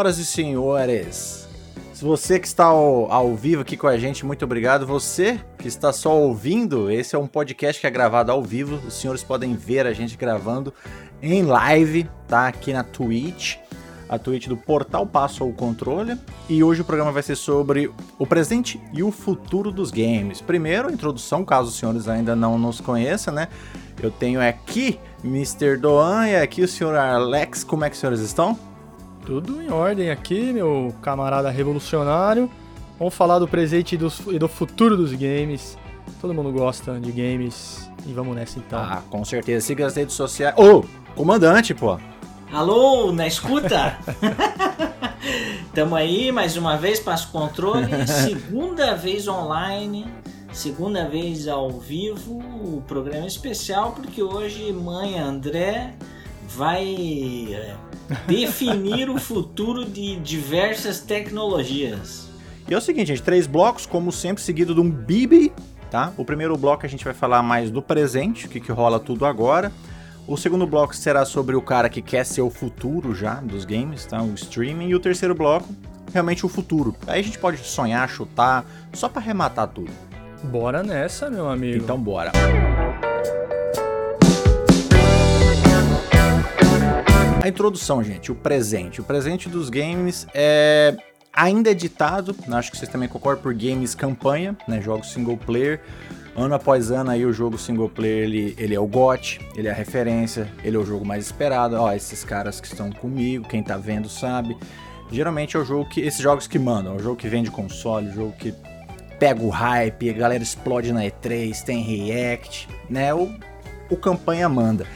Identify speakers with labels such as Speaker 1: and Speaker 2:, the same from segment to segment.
Speaker 1: senhoras e senhores, se você que está ao, ao, vivo aqui com a gente, muito obrigado. Você que está só ouvindo, esse é um podcast que é gravado ao vivo. Os senhores podem ver a gente gravando em live, tá? Aqui na Twitch. A Twitch do Portal Passo ao Controle. E hoje o programa vai ser sobre o presente e o futuro dos games. Primeiro, a introdução, caso os senhores ainda não nos conheçam, né? Eu tenho aqui Mr. Doan e aqui o senhor Alex. Como é que os senhores estão?
Speaker 2: Tudo em ordem aqui, meu camarada revolucionário. Vamos falar do presente e do, e do futuro dos games. Todo mundo gosta de games e vamos nessa então.
Speaker 1: Ah, com certeza. Siga as redes sociais. Ô, oh, comandante, pô.
Speaker 3: Alô, na escuta? Tamo aí mais uma vez, passo controle. Segunda vez online, segunda vez ao vivo. O programa é especial porque hoje mãe André vai é, definir o futuro de diversas tecnologias.
Speaker 1: E é o seguinte, gente, três blocos, como sempre, seguido de um Bibi, tá? O primeiro bloco a gente vai falar mais do presente, o que, que rola tudo agora. O segundo bloco será sobre o cara que quer ser o futuro já dos games, tá? O streaming. E o terceiro bloco, realmente o futuro. Aí a gente pode sonhar, chutar, só para arrematar tudo.
Speaker 2: Bora nessa, meu amigo.
Speaker 1: Então bora. A introdução, gente, o presente. O presente dos games é ainda é ditado, acho que vocês também concordam, por games campanha, né, jogos single player. Ano após ano aí o jogo single player ele, ele é o GOT, ele é a referência, ele é o jogo mais esperado. Ó, esses caras que estão comigo, quem tá vendo sabe. Geralmente é o jogo que esses jogos que mandam, é o jogo que vende console, o jogo que pega o hype, a galera explode na E3, tem react, né? O, o campanha manda.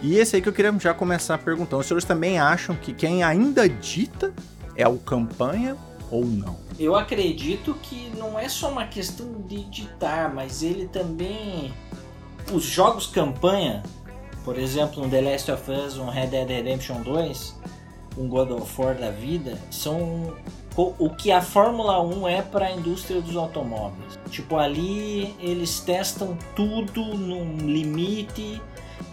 Speaker 1: E esse aí que eu queria já começar perguntando. Os senhores também acham que quem ainda dita é o campanha ou não?
Speaker 3: Eu acredito que não é só uma questão de ditar, mas ele também. Os jogos campanha, por exemplo, um The Last of Us, um Red Dead Redemption 2, um God of War da vida, são o que a Fórmula 1 é para a indústria dos automóveis. Tipo, ali eles testam tudo num limite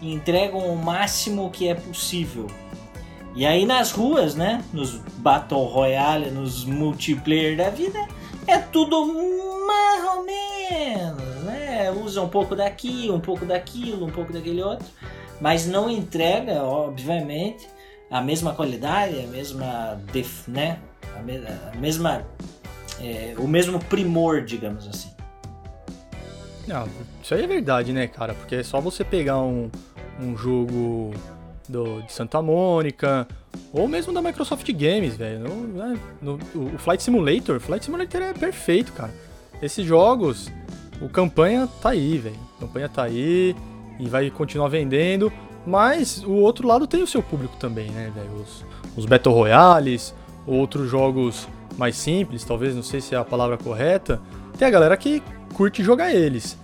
Speaker 3: e entregam o máximo que é possível. E aí nas ruas, né, nos Battle Royale, nos multiplayer da vida, é tudo mais ou menos, né? Usa um pouco daqui, um pouco daquilo, um pouco daquele outro, mas não entrega, obviamente, a mesma qualidade, a mesma, def, né, a, me, a mesma, é, o mesmo primor, digamos assim.
Speaker 2: Não, isso aí é verdade, né, cara? Porque é só você pegar um, um jogo do, de Santa Mônica, ou mesmo da Microsoft Games, velho. Né, o Flight Simulator, Flight Simulator é perfeito, cara. Esses jogos, o campanha tá aí, velho. Campanha tá aí e vai continuar vendendo. Mas o outro lado tem o seu público também, né, velho? Os, os Battle Royales, outros jogos mais simples, talvez, não sei se é a palavra correta. Tem a galera que curte jogar eles.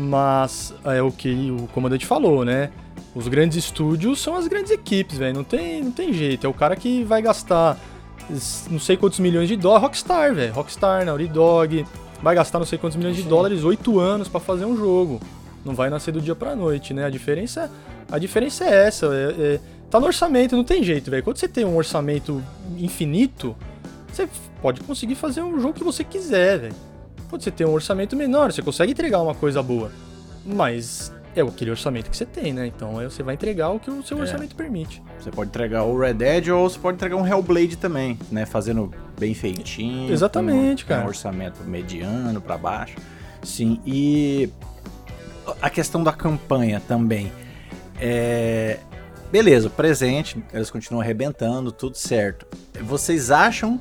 Speaker 2: Mas é o que o comandante falou, né? Os grandes estúdios são as grandes equipes, velho. Não tem, não tem jeito. É o cara que vai gastar não sei quantos milhões de dólares. Rockstar, velho. Rockstar, Naughty Dog. Vai gastar não sei quantos milhões de dólares, oito anos para fazer um jogo. Não vai nascer do dia pra noite, né? A diferença, a diferença é essa. É, é, tá no orçamento, não tem jeito, velho. Quando você tem um orçamento infinito, você pode conseguir fazer um jogo que você quiser, velho. Quando você tem um orçamento menor, você consegue entregar uma coisa boa. Mas é aquele orçamento que você tem, né? Então você vai entregar o que o seu é. orçamento permite.
Speaker 1: Você pode entregar o Red Dead ou você pode entregar um Hellblade também, né? Fazendo bem feitinho.
Speaker 2: Exatamente,
Speaker 1: com,
Speaker 2: cara.
Speaker 1: Um orçamento mediano para baixo. Sim, e a questão da campanha também. É... Beleza, presente, eles continuam arrebentando, tudo certo. Vocês acham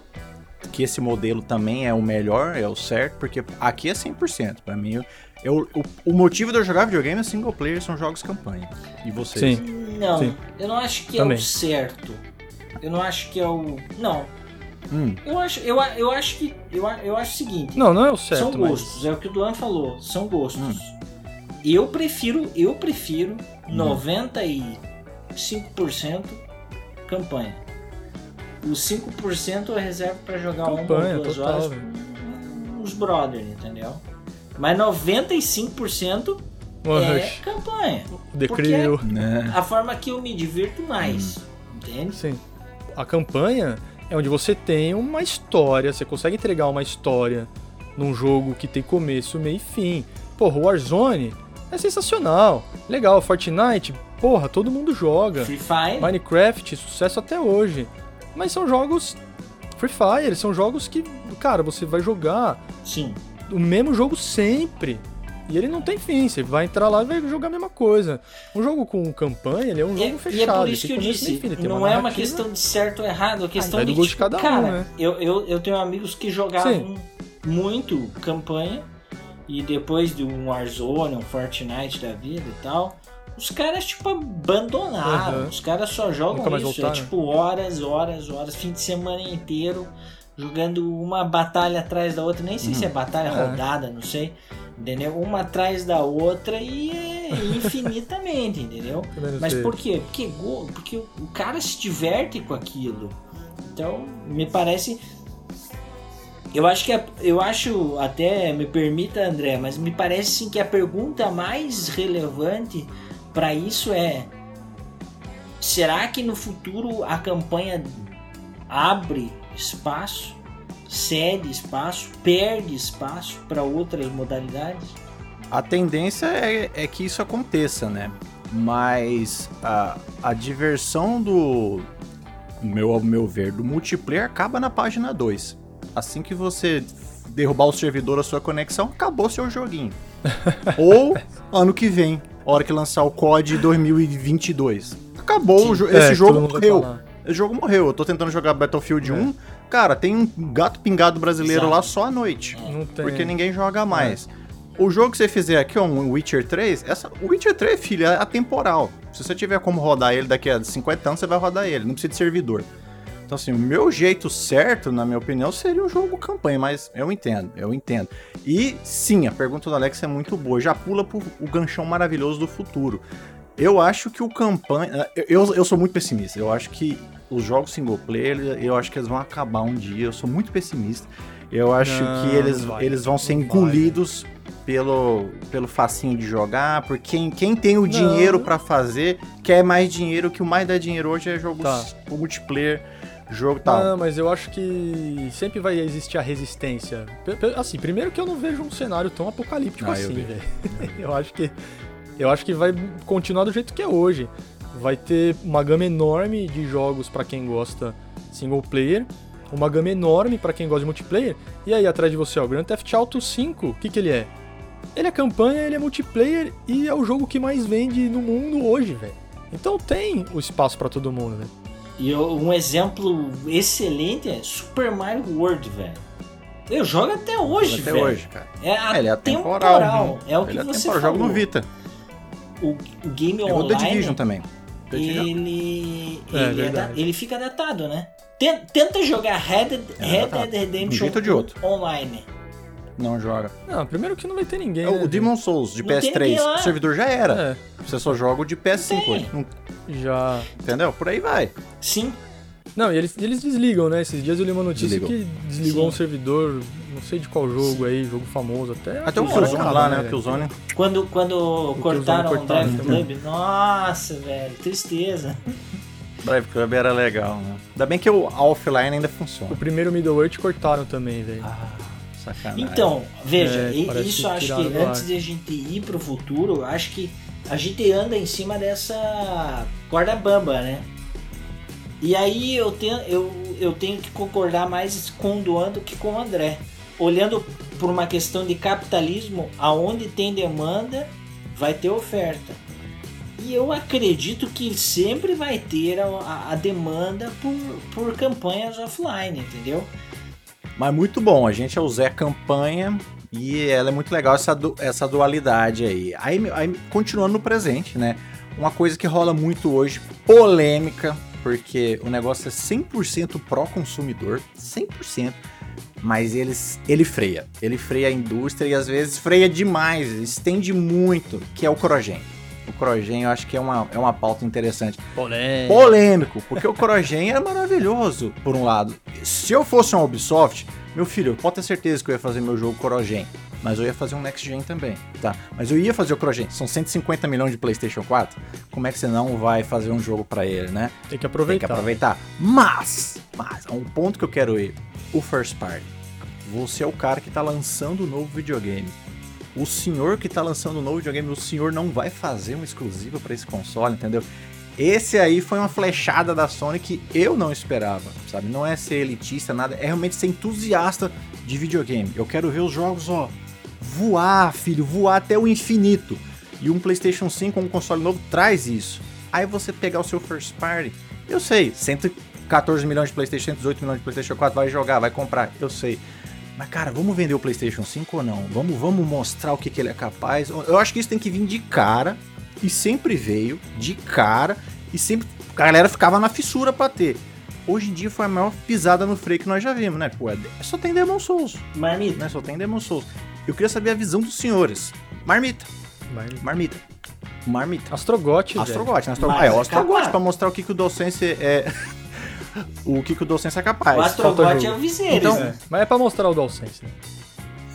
Speaker 1: que esse modelo também é o melhor, é o certo, porque aqui é 100%. Para mim, eu, o, o, motivo de eu jogar videogame é single player, são jogos campanha. E vocês?
Speaker 2: Sim.
Speaker 3: Não,
Speaker 2: Sim.
Speaker 3: eu não acho que também. é o certo. Eu não acho que é o. Não. Hum. Eu, acho, eu, eu acho que. Eu, eu acho o seguinte.
Speaker 2: Não, não é o certo.
Speaker 3: São gostos, mas... é o que o Duan falou. São gostos. Hum. Eu prefiro, eu prefiro hum. 95% campanha. Os 5% eu reservo para jogar Campanha, uma ou duas total, horas com os brothers, entendeu? Mas 95% One é rush. campanha.
Speaker 2: É
Speaker 1: né?
Speaker 3: a forma que eu me divirto mais. Hum. Entende?
Speaker 2: Sim. A campanha, é onde você tem uma história, você consegue entregar uma história num jogo que tem começo, meio e fim. Porra, o Warzone é sensacional. Legal, Fortnite, porra, todo mundo joga.
Speaker 3: Free Fire.
Speaker 2: Minecraft, sucesso até hoje. Mas são jogos Free Fire, são jogos que, cara, você vai jogar
Speaker 3: Sim.
Speaker 2: o mesmo jogo sempre. E ele não tem fim, você vai entrar lá e vai jogar a mesma coisa. Um jogo com campanha, ele é um
Speaker 3: E,
Speaker 2: jogo
Speaker 3: e
Speaker 2: fechado.
Speaker 3: é por isso que eu
Speaker 2: e
Speaker 3: disse,
Speaker 2: fim,
Speaker 3: não é uma questão de certo ou errado, é questão
Speaker 2: vai do
Speaker 3: de tipo,
Speaker 2: cada um,
Speaker 3: cara,
Speaker 2: né?
Speaker 3: eu, eu, eu tenho amigos que jogavam muito campanha e depois de um Warzone, um Fortnite da vida e tal, os caras tipo abandonaram,
Speaker 2: Uhum.
Speaker 3: os caras só jogam isso,
Speaker 2: voltaram.
Speaker 3: é tipo horas, horas, horas, fim de semana inteiro jogando uma batalha atrás da outra, nem sei se é batalha
Speaker 2: É.
Speaker 3: rodada, não sei. Entendeu? Uma atrás da outra e é infinitamente, entendeu? Mas por quê? Porque, porque o cara se diverte com aquilo. Então, me parece. Eu acho que a- eu acho até me permita, André, mas me parece sim que a pergunta mais relevante para isso é: será que no futuro a campanha abre espaço, cede espaço, perde espaço para outras modalidades?
Speaker 1: A tendência é, é que isso aconteça, né? Mas a, a diversão do. Meu, ao meu ver, do multiplayer acaba na página 2. Assim que você derrubar o servidor, a sua conexão, acabou seu joguinho. Ou ano que vem, hora que lançar o COD 2022. Acabou, o jo-
Speaker 2: É,
Speaker 1: esse jogo morreu. Esse jogo morreu. Eu tô tentando jogar Battlefield
Speaker 2: É.
Speaker 1: 1. Cara, tem um gato pingado brasileiro
Speaker 3: Exato.
Speaker 1: lá só à noite.
Speaker 2: Não tem.
Speaker 1: Porque ninguém joga mais. O jogo que você fizer aqui, ó, um Witcher 3, essa, o Witcher 3, filho, é atemporal. Se você tiver como rodar ele daqui a 50 anos, você vai rodar ele, não precisa de servidor. Então, assim, o meu jeito certo, na minha opinião, seria um jogo campanha, mas eu entendo, eu entendo. E sim, a pergunta do Alex é muito boa, já pula pro o ganchão maravilhoso do futuro. Eu acho que o campanha. Eu, eu sou muito pessimista. Eu acho que os jogos single player, eu acho que eles vão acabar um dia. Eu sou muito pessimista. Eu acho
Speaker 2: Não,
Speaker 1: que eles,
Speaker 2: não vai.
Speaker 1: eles vão ser
Speaker 2: Não
Speaker 1: engolidos pelo, pelo facinho de jogar, por quem, quem tem o dinheiro pra fazer, quer mais dinheiro, que o mais dá dinheiro hoje é jogo
Speaker 2: Tá.
Speaker 1: multiplayer, jogo tal.
Speaker 2: Não, mas eu acho que sempre vai existir a resistência. Assim, primeiro que eu não vejo um cenário tão apocalíptico
Speaker 1: Ah,
Speaker 2: assim, velho. eu acho que eu acho que vai continuar do jeito que é hoje. Vai ter uma gama enorme de jogos pra quem gosta single player, uma gama enorme pra quem gosta de multiplayer. E aí atrás de você, ó, o Grand Theft Auto 5, o que que ele é? Ele é campanha, ele é multiplayer e é o jogo que mais vende no mundo hoje, velho. Então tem o espaço pra todo mundo, velho.
Speaker 3: E eu- um exemplo excelente é Super Mario World, velho. Eu jogo até hoje,
Speaker 1: Até
Speaker 3: velho.
Speaker 1: hoje, cara.
Speaker 3: É
Speaker 1: É, ele é
Speaker 3: atemporal.
Speaker 1: atemporal.
Speaker 3: É o que
Speaker 1: Ele é
Speaker 3: você
Speaker 1: atemporal,
Speaker 3: falou.
Speaker 1: jogo no Vita.
Speaker 3: O, o game
Speaker 1: Tem o The
Speaker 3: online,
Speaker 1: Division também. The Division.
Speaker 3: ele,
Speaker 2: É,
Speaker 3: ele, é da- ele fica datado, né? Ten- Tenta jogar Red, Dead-
Speaker 1: É
Speaker 3: Red. Dead
Speaker 1: De um
Speaker 3: Redemption
Speaker 1: de outro.
Speaker 3: online.
Speaker 1: Não joga.
Speaker 2: Não, primeiro que não vai ter ninguém.
Speaker 1: É
Speaker 2: né,
Speaker 1: o Demon Souls de
Speaker 3: Não tem
Speaker 1: PS3,
Speaker 3: ninguém lá.
Speaker 1: o servidor já era.
Speaker 2: É,
Speaker 1: Você só joga o de PS5
Speaker 3: Tem.
Speaker 1: hoje. Não-
Speaker 2: já.
Speaker 1: Entendeu? Por aí vai.
Speaker 3: Sim,
Speaker 2: Não, e eles, eles desligam, né? Esses dias eu li uma notícia
Speaker 1: Desligam.
Speaker 2: que desligou
Speaker 3: Sim.
Speaker 2: um servidor, não sei de qual jogo aí, jogo famoso até.
Speaker 1: Até o
Speaker 2: Killzone
Speaker 1: lá, né? O
Speaker 2: velho?
Speaker 1: Killzone.
Speaker 3: quando, quando cortaram o
Speaker 2: cortaram
Speaker 3: Drive
Speaker 2: também.
Speaker 3: Club, nossa, velho, tristeza.
Speaker 1: Drive Club era legal, né? Ainda bem que o offline ainda funciona.
Speaker 2: O primeiro Middle Earth cortaram também, velho.
Speaker 1: Ah, sacanagem.
Speaker 3: Então, veja,
Speaker 2: É,
Speaker 3: e- isso
Speaker 2: que
Speaker 3: acho que antes de a gente ir pro futuro, acho que a gente anda em cima dessa corda bamba, né? E aí eu tenho, eu, eu tenho que concordar mais com o Duan do que com o André. Olhando por uma questão de capitalismo, aonde tem demanda, vai ter oferta. E eu acredito que sempre vai ter a, a- demanda por, por campanhas offline, entendeu?
Speaker 1: Mas muito bom, a gente é o Zé Campanha e ela é muito legal essa, essa dualidade aí. aí. Aí, continuando no presente, né? Uma coisa que rola muito hoje, polêmica, porque o negócio é 100% pró-consumidor, 100%, mas eles, ele freia. Ele freia a indústria e às vezes freia demais, estende muito, que é o Crogen. O Crogen eu acho que é uma, é uma pauta interessante
Speaker 2: Polêmico.
Speaker 1: polêmico, porque o Crogen é maravilhoso, por um lado. Se eu fosse uma Ubisoft, Meu filho, pode ter certeza que eu ia fazer meu jogo Corogen, mas eu ia fazer um Next Gen também, tá? Mas eu ia fazer o Corogen, são 150 milhões de PlayStation 4, como é que você não vai fazer um jogo para ele, né?
Speaker 2: Tem que aproveitar.
Speaker 1: Tem que aproveitar. Mas, mas, há um ponto que eu quero ir, o First Party. Você é o cara que tá lançando o um novo videogame. O senhor que tá lançando um novo videogame, o senhor não vai fazer um exclusivo para esse console, entendeu? Esse aí foi uma flechada da Sony que eu não esperava, sabe? Não é ser elitista, nada, é realmente ser entusiasta de videogame. Eu quero ver os jogos, ó, voar, filho, voar até o infinito. E um PlayStation 5, um console novo, traz isso. Aí você pegar o seu first party, eu sei, 114 milhões de PlayStation, 118 milhões de PlayStation 4, vai jogar, vai comprar, eu sei. Mas, cara, vamos vender o PlayStation 5 ou não? Vamos, vamos mostrar o que, que ele é capaz? Eu acho que isso tem que vir de cara e sempre veio de cara e sempre a galera ficava na fissura pra ter. Hoje em dia foi a maior pisada no freio que nós já vimos, né? Pô, é só tem Demon Souls.
Speaker 3: Marmita.
Speaker 1: Né? Só tem Demon Souls. Eu queria saber a visão dos senhores. Marmita.
Speaker 2: Marmita.
Speaker 1: Marmita. Marmita.
Speaker 2: Astrogote,
Speaker 1: Astrogote, né? Astrogote. Ah, é o Astrogote pra mostrar o que, que o Docência é. o que, que o Docência é capaz.
Speaker 3: O Astrogote é o Viserys.
Speaker 2: Então, é. Mas é pra mostrar o Docência. Né?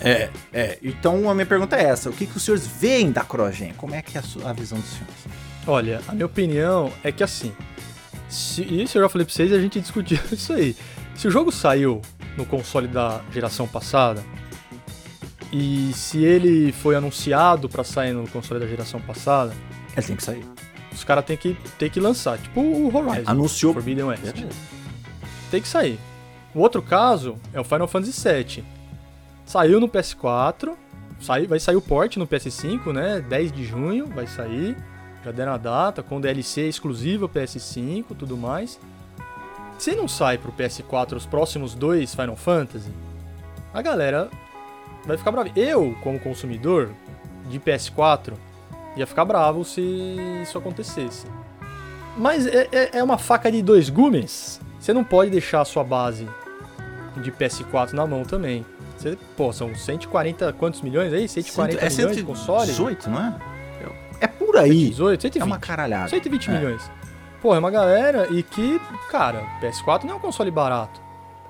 Speaker 1: É, é. Então a minha pergunta é essa: o que, que os senhores veem da Crogen? Como é que é a, sua, a visão dos senhores?
Speaker 2: Olha, a minha opinião é que assim. Se, isso eu já falei pra vocês e a gente discutiu isso aí. Se o jogo saiu no console da geração passada, e se ele foi anunciado para sair no console da geração passada,
Speaker 1: ele tem que sair.
Speaker 2: Os caras têm que, tem que lançar, tipo o Horizon.
Speaker 1: Anunciou.
Speaker 2: Forbidden West. Tem que sair. O outro caso é o Final Fantasy VII. Saiu no PS4, sai, vai sair o port no PS5, né? 10 de junho vai sair. Já deram a data, com DLC exclusivo PS5 tudo mais. Se não sai pro PS4 os próximos dois Final Fantasy, a galera vai ficar brava. Eu, como consumidor de PS4, ia ficar bravo se isso acontecesse. Mas é, é, é uma faca de dois gumes. Você não pode deixar a sua base de PS4 na mão também. Você, pô, são 140 quantos milhões aí? 140 é milhões de consoles?
Speaker 1: 18, não é? É por aí.
Speaker 2: 118, 120.
Speaker 1: É uma caralhada.
Speaker 2: 120 é. milhões. Pô, é uma galera e que, cara, PS4 não é um console barato.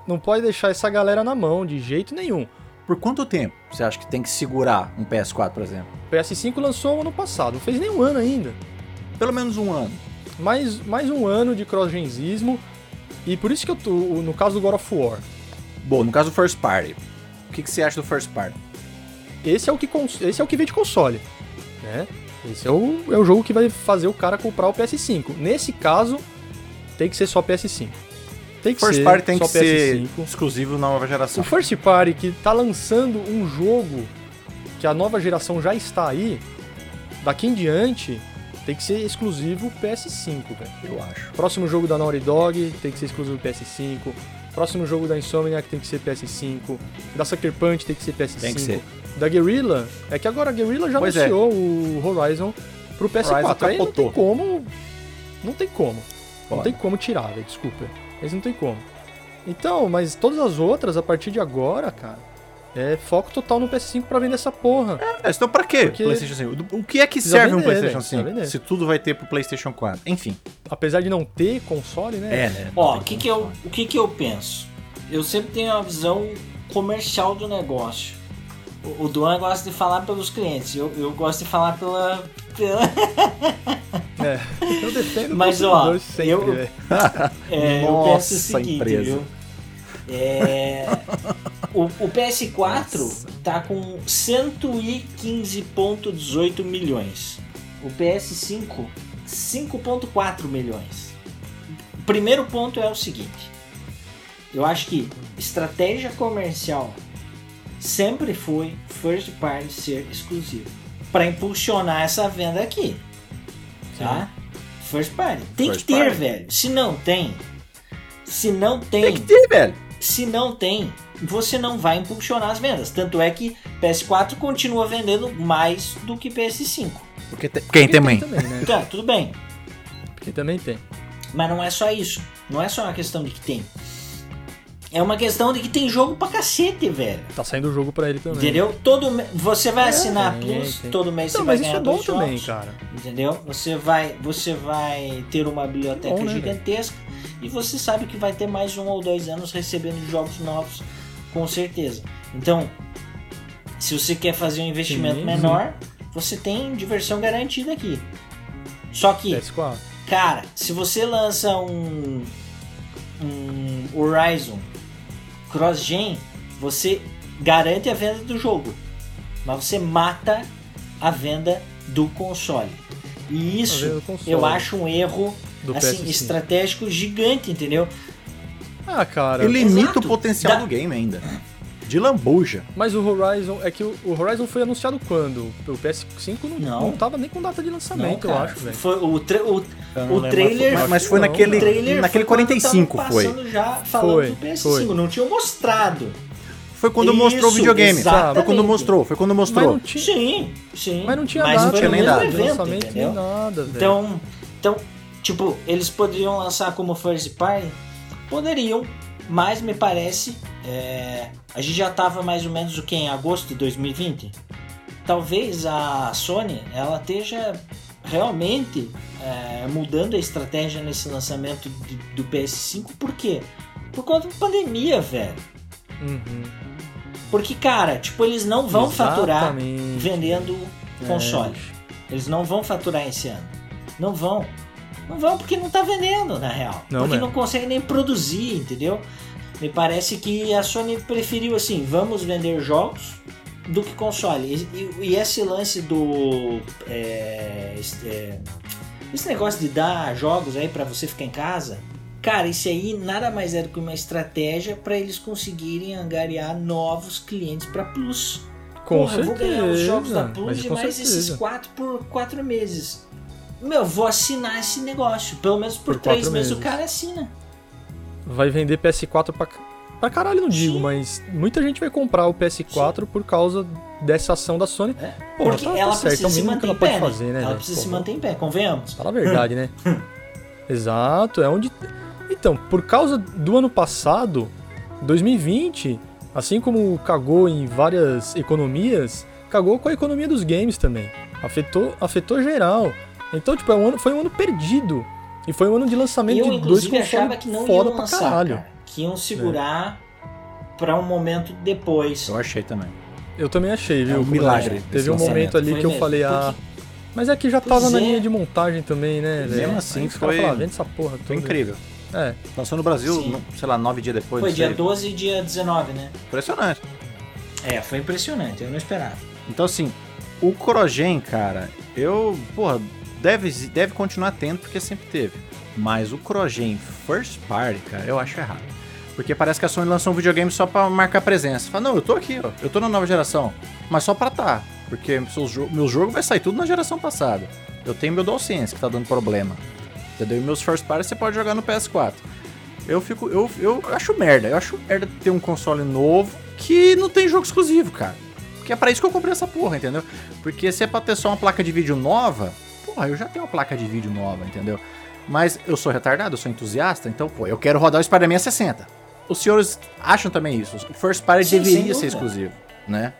Speaker 2: Não pode deixar essa galera na mão de jeito nenhum.
Speaker 1: Por quanto tempo você acha que tem que segurar um PS4, por exemplo?
Speaker 2: O PS5 lançou ano passado, não fez nem um ano ainda.
Speaker 1: Pelo menos um ano.
Speaker 2: Mais, mais um ano de cross-genzismo. E por isso que eu tô, no caso do God of War.
Speaker 1: Bom, no caso do First Party, que, que você acha do First Party?
Speaker 2: Esse é o que, esse é o que vem de console, né? Esse é o, é o jogo que vai fazer o cara comprar o PS5. Nesse caso, tem que ser só PS5. Tem que
Speaker 1: First
Speaker 2: ser
Speaker 1: Party tem
Speaker 2: só
Speaker 1: que
Speaker 2: PS5.
Speaker 1: ser exclusivo na nova geração.
Speaker 2: O First Party que tá lançando um jogo que a nova geração já está aí, daqui em diante tem que ser exclusivo PS5, velho.
Speaker 1: Eu acho.
Speaker 2: Próximo jogo da Naughty Dog tem que ser exclusivo PS5. Próximo jogo da Insomniac tem que ser PS5. Da Sucker Punch tem que ser PS5.
Speaker 1: Tem que ser.
Speaker 2: Da Guerrilla, é que agora a Guerrilla já
Speaker 1: Pois é.
Speaker 2: anunciou o Horizon pro PS4.
Speaker 1: Horizon
Speaker 2: Aí não tem como. Não tem como. Não
Speaker 1: Foda.
Speaker 2: tem como tirar, velho. Desculpa. Eles não tem como. Então, mas todas as outras, a partir de agora, cara, é foco total no PS5 pra vender essa porra.
Speaker 1: É, então pra quê
Speaker 2: Porque-
Speaker 1: PlayStation 5? O que é que
Speaker 2: Precisa
Speaker 1: serve um
Speaker 2: vender,
Speaker 1: PlayStation
Speaker 2: velho, precisa
Speaker 1: 5?
Speaker 2: vender.
Speaker 1: Se tudo vai ter pro PlayStation 4. Enfim.
Speaker 2: Apesar de não ter console, né?
Speaker 1: É, né?
Speaker 3: Ó, o que que eu, o que que eu penso? Eu sempre tenho uma visão comercial do negócio. O, o Duan gosta de falar pelos clientes, eu, eu gosto de falar pela... pela
Speaker 2: É. Eu defendo o
Speaker 3: Mas, ó,
Speaker 2: sempre,
Speaker 3: eu-
Speaker 2: velho.
Speaker 3: É, eu
Speaker 1: Nossa,
Speaker 3: penso o seguinte,
Speaker 1: empresa.
Speaker 3: viu? É, o, o PS4 tá com 115,18 milhões. O PS5, 5,4 milhões. O primeiro ponto é o seguinte: eu acho que estratégia comercial sempre foi first party ser exclusivo para impulsionar essa venda aqui, tá? First party tem
Speaker 1: First
Speaker 3: que ter,
Speaker 1: party.
Speaker 3: velho. Se não tem, se não
Speaker 1: Tem que ter, velho.
Speaker 3: Se não tem, você não vai impulsionar as vendas. Tanto é que PS4 continua vendendo mais do que PS5.
Speaker 1: Porque te- quem também?
Speaker 2: também, né?
Speaker 3: Tá, tudo bem.
Speaker 2: Porque também tem.
Speaker 3: Mas não é só isso. Não é só uma questão de que tem. É uma questão de que tem jogo pra cacete, velho.
Speaker 2: Tá saindo o jogo pra ele também.
Speaker 3: Entendeu? Todo me- você vai assinar a
Speaker 2: tem,
Speaker 3: Plus,
Speaker 2: tem.
Speaker 3: todo mês
Speaker 2: Não,
Speaker 3: você vai
Speaker 2: mas isso
Speaker 3: ganhar
Speaker 2: é bom
Speaker 3: dois
Speaker 2: também, cara.
Speaker 3: Entendeu? Você vai, você vai ter uma biblioteca
Speaker 2: Bom, né,
Speaker 3: gigantesca e você sabe que vai ter mais um ou dois anos recebendo jogos novos Com certeza. Então, se você quer fazer um investimento
Speaker 2: Sim,
Speaker 3: menor, você tem diversão garantida aqui. Só que,
Speaker 2: PS4.
Speaker 3: cara, se você lança um, um Horizon cross-gen, você garante a venda do jogo, mas você mata a venda do console. E isso
Speaker 2: console.
Speaker 3: eu acho um erro
Speaker 2: Do
Speaker 3: assim,
Speaker 2: PS5.
Speaker 3: estratégico gigante, entendeu?
Speaker 2: Ah, cara.
Speaker 1: E limita
Speaker 3: Exato.
Speaker 1: o potencial
Speaker 3: Da-
Speaker 1: do game ainda. De lambuja.
Speaker 2: Mas o Horizon, é que o, o Horizon foi anunciado quando? O PS5 não,
Speaker 3: Não.
Speaker 2: não tava nem com data de lançamento, eu
Speaker 3: cara,
Speaker 2: acho, velho.
Speaker 3: Foi o, tra- o,
Speaker 1: Eu não
Speaker 3: o trailer.
Speaker 1: mas- mas foi
Speaker 2: não,
Speaker 1: naquele,
Speaker 3: trailer
Speaker 1: naquele
Speaker 3: foi quando
Speaker 1: 45
Speaker 3: tavam
Speaker 1: foi.
Speaker 3: já falando
Speaker 2: Foi,
Speaker 3: do PS5,
Speaker 2: foi.
Speaker 3: não tinham mostrado.
Speaker 1: Foi quando
Speaker 3: Isso,
Speaker 1: mostrou o videogame.
Speaker 3: exatamente.
Speaker 1: Foi quando mostrou, foi quando
Speaker 2: Mas
Speaker 1: mostrou.
Speaker 2: não tinha,
Speaker 3: Sim, sim.
Speaker 2: mas não tinha
Speaker 3: Mas
Speaker 2: data
Speaker 3: foi
Speaker 1: tinha nem data.
Speaker 3: evento,
Speaker 2: lançamento nem nada, velho.
Speaker 3: Então, então, tipo, eles poderiam lançar como first party? Poderiam, mas me parece, é, a gente já tava mais ou menos o que em agosto de 2020. Talvez a Sony ela esteja realmente é, mudando a estratégia nesse lançamento de- do PS5. Por quê? Por conta da pandemia, velho.
Speaker 2: Uhum.
Speaker 3: Porque, cara, tipo, eles não vão faturar
Speaker 2: Exatamente.
Speaker 3: vendendo console.
Speaker 2: bicho.
Speaker 3: Eles não vão faturar esse ano. Não vão. Não vão porque não tá vendendo, na real.
Speaker 2: Não
Speaker 3: porque
Speaker 2: mesmo.
Speaker 3: não consegue nem produzir, entendeu? Me parece que a Sony preferiu assim, vamos vender jogos do que console. E, e- e esse lance do. é, esse, é, esse negócio de dar jogos aí pra você ficar em casa. Cara, isso aí nada mais é do que uma estratégia pra eles conseguirem angariar novos clientes pra Plus.
Speaker 2: Com
Speaker 3: Porra, eu vou ganhar os jogos da
Speaker 2: certeza,
Speaker 3: Plus e mais esses
Speaker 2: certeza.
Speaker 3: quatro por quatro meses. Meu, vou assinar esse negócio. Pelo menos por,
Speaker 2: Por
Speaker 3: três meses o cara assina.
Speaker 2: Vai vender PS4 pra, pra caralho, não digo,
Speaker 3: Sim.
Speaker 2: mas muita gente vai comprar o PS4 por causa dessa ação da Sony.
Speaker 3: É.
Speaker 2: Porra,
Speaker 3: Porque
Speaker 2: tá- tá
Speaker 3: ela
Speaker 2: certo, é
Speaker 3: precisa
Speaker 2: o
Speaker 3: se manter
Speaker 2: ela
Speaker 3: em pé.
Speaker 2: fazer, né,
Speaker 3: Ela
Speaker 2: velho?
Speaker 3: precisa se manter em pé, convenhamos.
Speaker 2: Fala a verdade, né? Exato, é onde. Então, por causa do ano passado, 2020, assim como cagou em várias economias, cagou com a economia dos games também. Afetou, afetou geral. Então, tipo, é um ano, foi um ano perdido. E foi um ano de lançamento
Speaker 3: Eu,
Speaker 2: de dois consoles
Speaker 3: que não
Speaker 2: foda
Speaker 3: iam
Speaker 2: pra
Speaker 3: lançar,
Speaker 2: caralho.
Speaker 3: cara. Que iam segurar pra um momento depois.
Speaker 1: Eu achei também.
Speaker 2: Eu também achei, viu?
Speaker 1: É um milagre
Speaker 2: é. Teve um momento ali
Speaker 3: Foi
Speaker 2: que eu
Speaker 3: mesmo,
Speaker 2: falei, ah.
Speaker 3: porque-
Speaker 2: Mas é que já tava
Speaker 3: Pois
Speaker 2: na
Speaker 3: é.
Speaker 2: linha de montagem também, né, velho?
Speaker 1: Mesmo assim,
Speaker 2: Aí
Speaker 1: foi-
Speaker 2: vende essa porra toda.
Speaker 1: Foi incrível.
Speaker 2: É,
Speaker 1: Lançou no Brasil,
Speaker 3: Sim.
Speaker 1: sei lá, nove dias depois.
Speaker 3: Foi dia
Speaker 1: sei.
Speaker 3: 12 e dia 19, né?
Speaker 1: Impressionante.
Speaker 3: É, foi impressionante, eu não esperava.
Speaker 1: Então, assim, o Crogen, cara, eu, porra, deve, deve continuar tendo, porque sempre teve. Mas o Crogen First Party, cara, eu acho errado. Porque parece que a Sony lançou um videogame só pra marcar presença. Fala, não, eu tô aqui, ó, eu tô na nova geração. Mas só pra tá. Porque jo meu jogo vai sair tudo na geração passada. Eu tenho meu DualSense que tá dando problema. Entendeu? E meus First Party você pode jogar no PS4. Eu fico. Eu, eu acho merda. Eu acho merda ter um console novo que não tem jogo exclusivo, cara. Porque é pra isso que eu comprei essa porra, entendeu? Porque se é pra ter só uma placa de vídeo nova, porra, eu já tenho uma placa de vídeo nova, entendeu? Mas eu sou retardado, eu sou entusiasta, então, pô, eu quero rodar o Spider-Man a 60. Os senhores acham também isso. O First Party
Speaker 3: Sim,
Speaker 1: deveria ser exclusivo, né?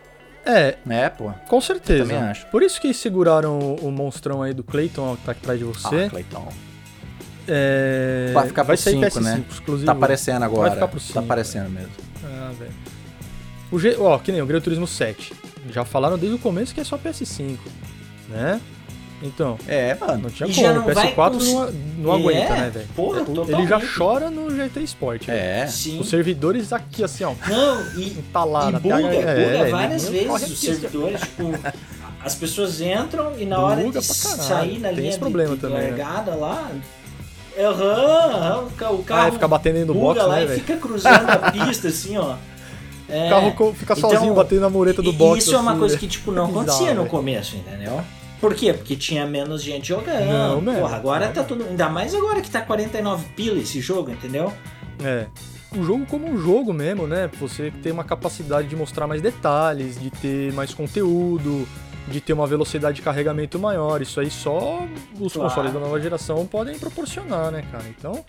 Speaker 2: é,
Speaker 1: É, pô.
Speaker 2: Com certeza.
Speaker 1: Também acho.
Speaker 2: Por isso que seguraram o, o monstrão aí do Clayton, que tá atrás de você.
Speaker 1: Ah, Clayton.
Speaker 2: É,
Speaker 1: Vai ficar pro
Speaker 2: sair
Speaker 1: 5,
Speaker 2: PS5
Speaker 1: né?
Speaker 2: exclusivo.
Speaker 1: Tá aparecendo agora.
Speaker 2: ficar pro
Speaker 1: tá
Speaker 2: cinco,
Speaker 1: aparecendo mesmo.
Speaker 2: Ah, velho. O G... Ó, que nem o Gran Turismo 7. Já falaram desde o começo que é só PS5, né? Então,
Speaker 1: É, mano.
Speaker 2: não tinha
Speaker 3: E
Speaker 2: como. O
Speaker 3: não vai
Speaker 2: PS4
Speaker 3: cons-
Speaker 2: não, não aguenta,
Speaker 3: É,
Speaker 2: né, velho?
Speaker 3: porra,
Speaker 2: Ele
Speaker 3: totalmente.
Speaker 2: já chora no GT Sport. velho.
Speaker 1: É.
Speaker 3: Sim.
Speaker 2: Os servidores aqui, assim, ó,
Speaker 3: Não, e,
Speaker 2: entalado.
Speaker 3: e buga,
Speaker 2: a-
Speaker 3: buga
Speaker 2: é,
Speaker 3: várias vezes os
Speaker 2: aqui, assim,
Speaker 3: servidores, tipo, as pessoas entram e na hora de sair na
Speaker 2: Tem
Speaker 3: linha
Speaker 2: esse problema
Speaker 3: de
Speaker 2: também, né?
Speaker 3: largada lá, aham, aham, o o carro
Speaker 2: Ah, fica batendo do
Speaker 3: buga
Speaker 2: box,
Speaker 3: lá
Speaker 2: né,
Speaker 3: e fica cruzando a pista, assim, ó. É,
Speaker 2: O carro fica
Speaker 3: então,
Speaker 2: sozinho batendo na mureta do
Speaker 3: e-
Speaker 2: box.
Speaker 3: Isso é uma
Speaker 2: assim,
Speaker 3: coisa
Speaker 2: né?
Speaker 3: que, tipo, não
Speaker 2: Bizarro,
Speaker 3: acontecia no começo, entendeu? Por quê? Porque tinha menos gente jogando.
Speaker 2: Não, mesmo.
Speaker 3: Porra, agora tá tudo. Ainda mais agora que tá 49 pila esse jogo, entendeu?
Speaker 2: É. O jogo como um jogo mesmo, né? Você tem uma capacidade de mostrar mais detalhes, de ter mais conteúdo, de ter uma velocidade de carregamento maior. Isso aí só os
Speaker 3: Claro.
Speaker 2: consoles da nova geração podem proporcionar, né, cara? Então,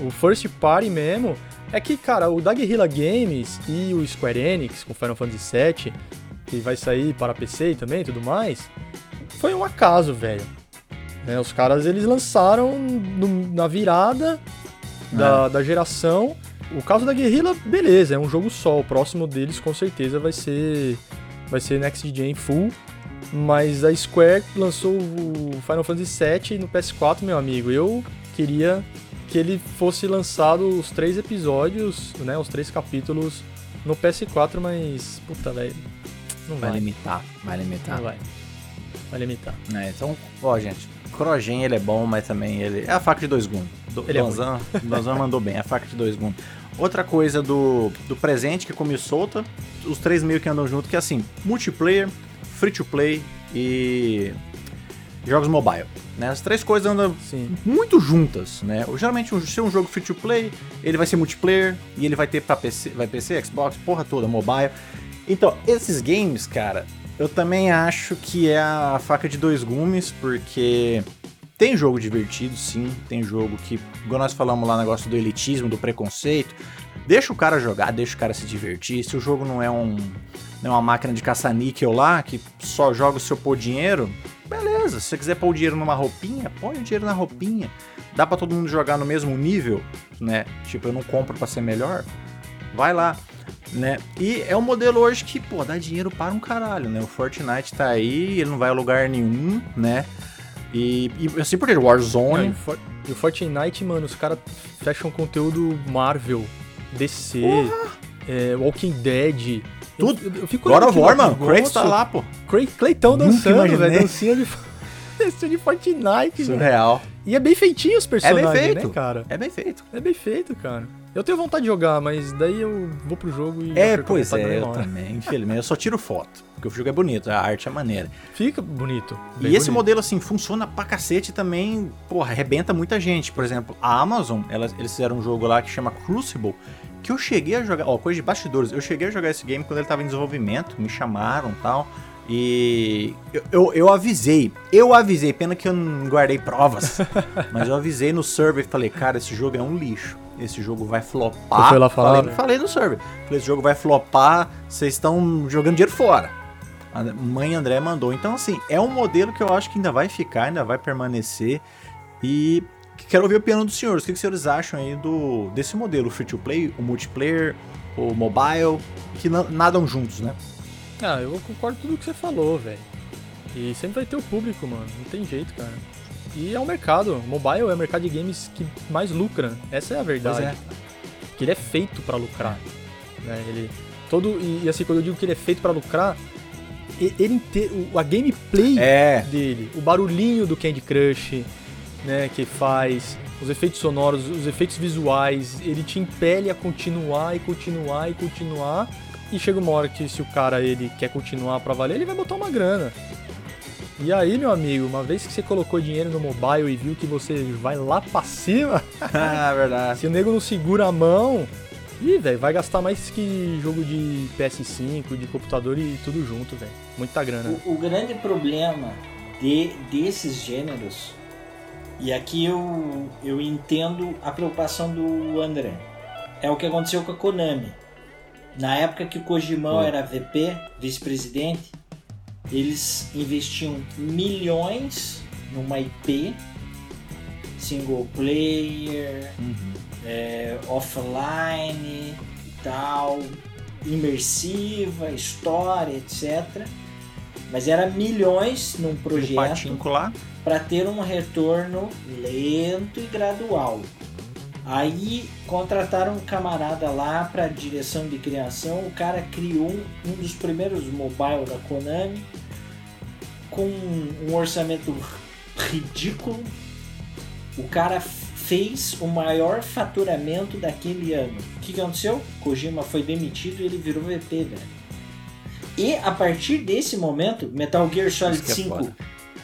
Speaker 2: o first party mesmo é que, cara, o da Guerrilla Games e o Square Enix com Final Fantasy VII, que vai sair para PC também e tudo mais, foi um acaso, velho. Né, os caras eles lançaram no- na virada da, da geração o caso da Guerrilla, beleza, é um jogo só. O próximo deles com certeza vai ser vai ser Next Gen Full. Mas a Square lançou o Final Fantasy VII no PS4, meu amigo. Eu queria que ele fosse lançado os três episódios, né, os três capítulos no PS4, mas puta, velho, não vai.
Speaker 1: Vai limitar, vai limitar.
Speaker 2: Não vai. Vai limitar.
Speaker 1: É, então, ó, gente, Crogen ele é bom, mas também ele é a faca de dois gumes. Do,
Speaker 2: Ele é
Speaker 1: Donzan, Donzan mandou bem, é a faca de dois gumes. Outra coisa do, do presente que comi solta, os três meio que andam junto, que é assim, multiplayer, free to play e jogos mobile. Né? As três coisas andam
Speaker 2: Sim.
Speaker 1: muito juntas, né? Geralmente, se um jogo free to play, ele vai ser multiplayer e ele vai ter pra PC, vai PC, Xbox, porra toda, mobile. Então, esses games, cara, eu também acho que é a faca de dois gumes, porque tem jogo divertido, sim, tem jogo que, igual nós falamos lá, negócio do elitismo, do preconceito, deixa o cara jogar, deixa o cara se divertir. Se o jogo não é um não é uma máquina de caça-níquel lá, que só joga o seu pôr dinheiro, beleza. Se você quiser pôr o dinheiro numa roupinha, põe o dinheiro na roupinha. Dá pra todo mundo jogar no mesmo nível, né? Tipo, eu não compro pra ser melhor. Vai lá, né? E é um modelo hoje que, pô, dá dinheiro para um caralho, né? O Fortnite tá aí, ele não vai a lugar nenhum, né? E, e assim por diante,
Speaker 2: Não, e,
Speaker 1: Warzone.
Speaker 2: For- e o Fortnite, mano, os caras fecham conteúdo Marvel, DC, é, Walking Dead. Eu-
Speaker 1: Tudo.
Speaker 2: Eu, eu fico
Speaker 1: God of War, mano, Kratos tá lá, pô.
Speaker 2: Claytão
Speaker 1: Nunca
Speaker 2: dançando, velho. Dancinha de, de Fortnite, velho.
Speaker 1: Surreal.
Speaker 2: E é bem feitinho os personagens,
Speaker 1: feito.
Speaker 2: né, cara?
Speaker 1: É bem feito.
Speaker 2: É bem feito, cara. Eu tenho vontade de jogar, mas daí eu vou pro jogo e.
Speaker 1: É, pois é, eu
Speaker 2: hora.
Speaker 1: também. Infelizmente, eu só tiro foto. Porque o jogo é bonito, a arte é maneira.
Speaker 2: Fica bonito.
Speaker 1: E esse
Speaker 2: bonito.
Speaker 1: modelo, assim, funciona pra cacete também, porra, arrebenta muita gente. Por exemplo, a Amazon, elas, eles fizeram um jogo lá que chama Crucible, que eu cheguei a jogar, ó, coisa de bastidores, eu cheguei a jogar esse game quando ele tava em desenvolvimento, me chamaram e tal. E eu, eu, eu avisei, eu avisei, pena que eu não guardei provas, mas eu avisei no server e falei, cara, esse jogo é um lixo, esse jogo vai flopar.
Speaker 2: Você foi lá falar,
Speaker 1: falei,
Speaker 2: né?
Speaker 1: falei no server, falei, esse jogo vai flopar, vocês estão jogando dinheiro fora. A mãe André mandou. Então, assim, é um modelo que eu acho que ainda vai ficar, ainda vai permanecer. E quero ouvir a opinião dos senhores. O que, que os senhores acham aí do, desse modelo? O free to play, o multiplayer, o mobile, que na- nadam juntos, né?
Speaker 2: Ah, eu concordo com tudo que você falou, velho. E sempre vai ter o público, mano. Não tem jeito, cara. E é o mercado. Mobile é o mercado de games que mais lucra. Essa é a verdade.
Speaker 1: É.
Speaker 2: Que ele é feito pra lucrar. Né? Ele todo e, assim quando eu digo que ele é feito pra lucrar, ele inteiro, a gameplay
Speaker 1: É.
Speaker 2: dele, o barulhinho do Candy Crush, né, que faz, os efeitos sonoros, os efeitos visuais, ele te impele a continuar e continuar e continuar. E chega uma hora que se o cara ele quer continuar pra valer, ele vai botar uma grana. E aí, meu amigo, uma vez que você colocou dinheiro no mobile e viu que você vai lá pra cima,
Speaker 1: ah, verdade.
Speaker 2: se o nego não segura a mão, ih, velho, vai gastar mais que jogo de PS5, de computador e tudo junto, velho. Muita grana.
Speaker 3: O, o grande problema de, desses gêneros, e aqui eu, eu entendo a preocupação do André, é o que aconteceu com a Konami. Na época que o Kojimão
Speaker 1: Foi.
Speaker 3: era VP, vice-presidente, eles investiam milhões numa IP, single player,
Speaker 1: Uhum.
Speaker 3: é, offline e tal, imersiva, história, etc. Mas era milhões num projeto para ter um retorno lento e gradual. Aí contrataram um camarada lá para direção de criação. O cara criou um, um dos primeiros mobile da Konami com um orçamento ridículo. O cara fez o maior faturamento daquele ano. O que, que aconteceu? Kojima foi demitido e ele virou VP, velho. E a partir desse momento, Metal Gear Solid
Speaker 1: Isso que é
Speaker 3: 5
Speaker 1: foda.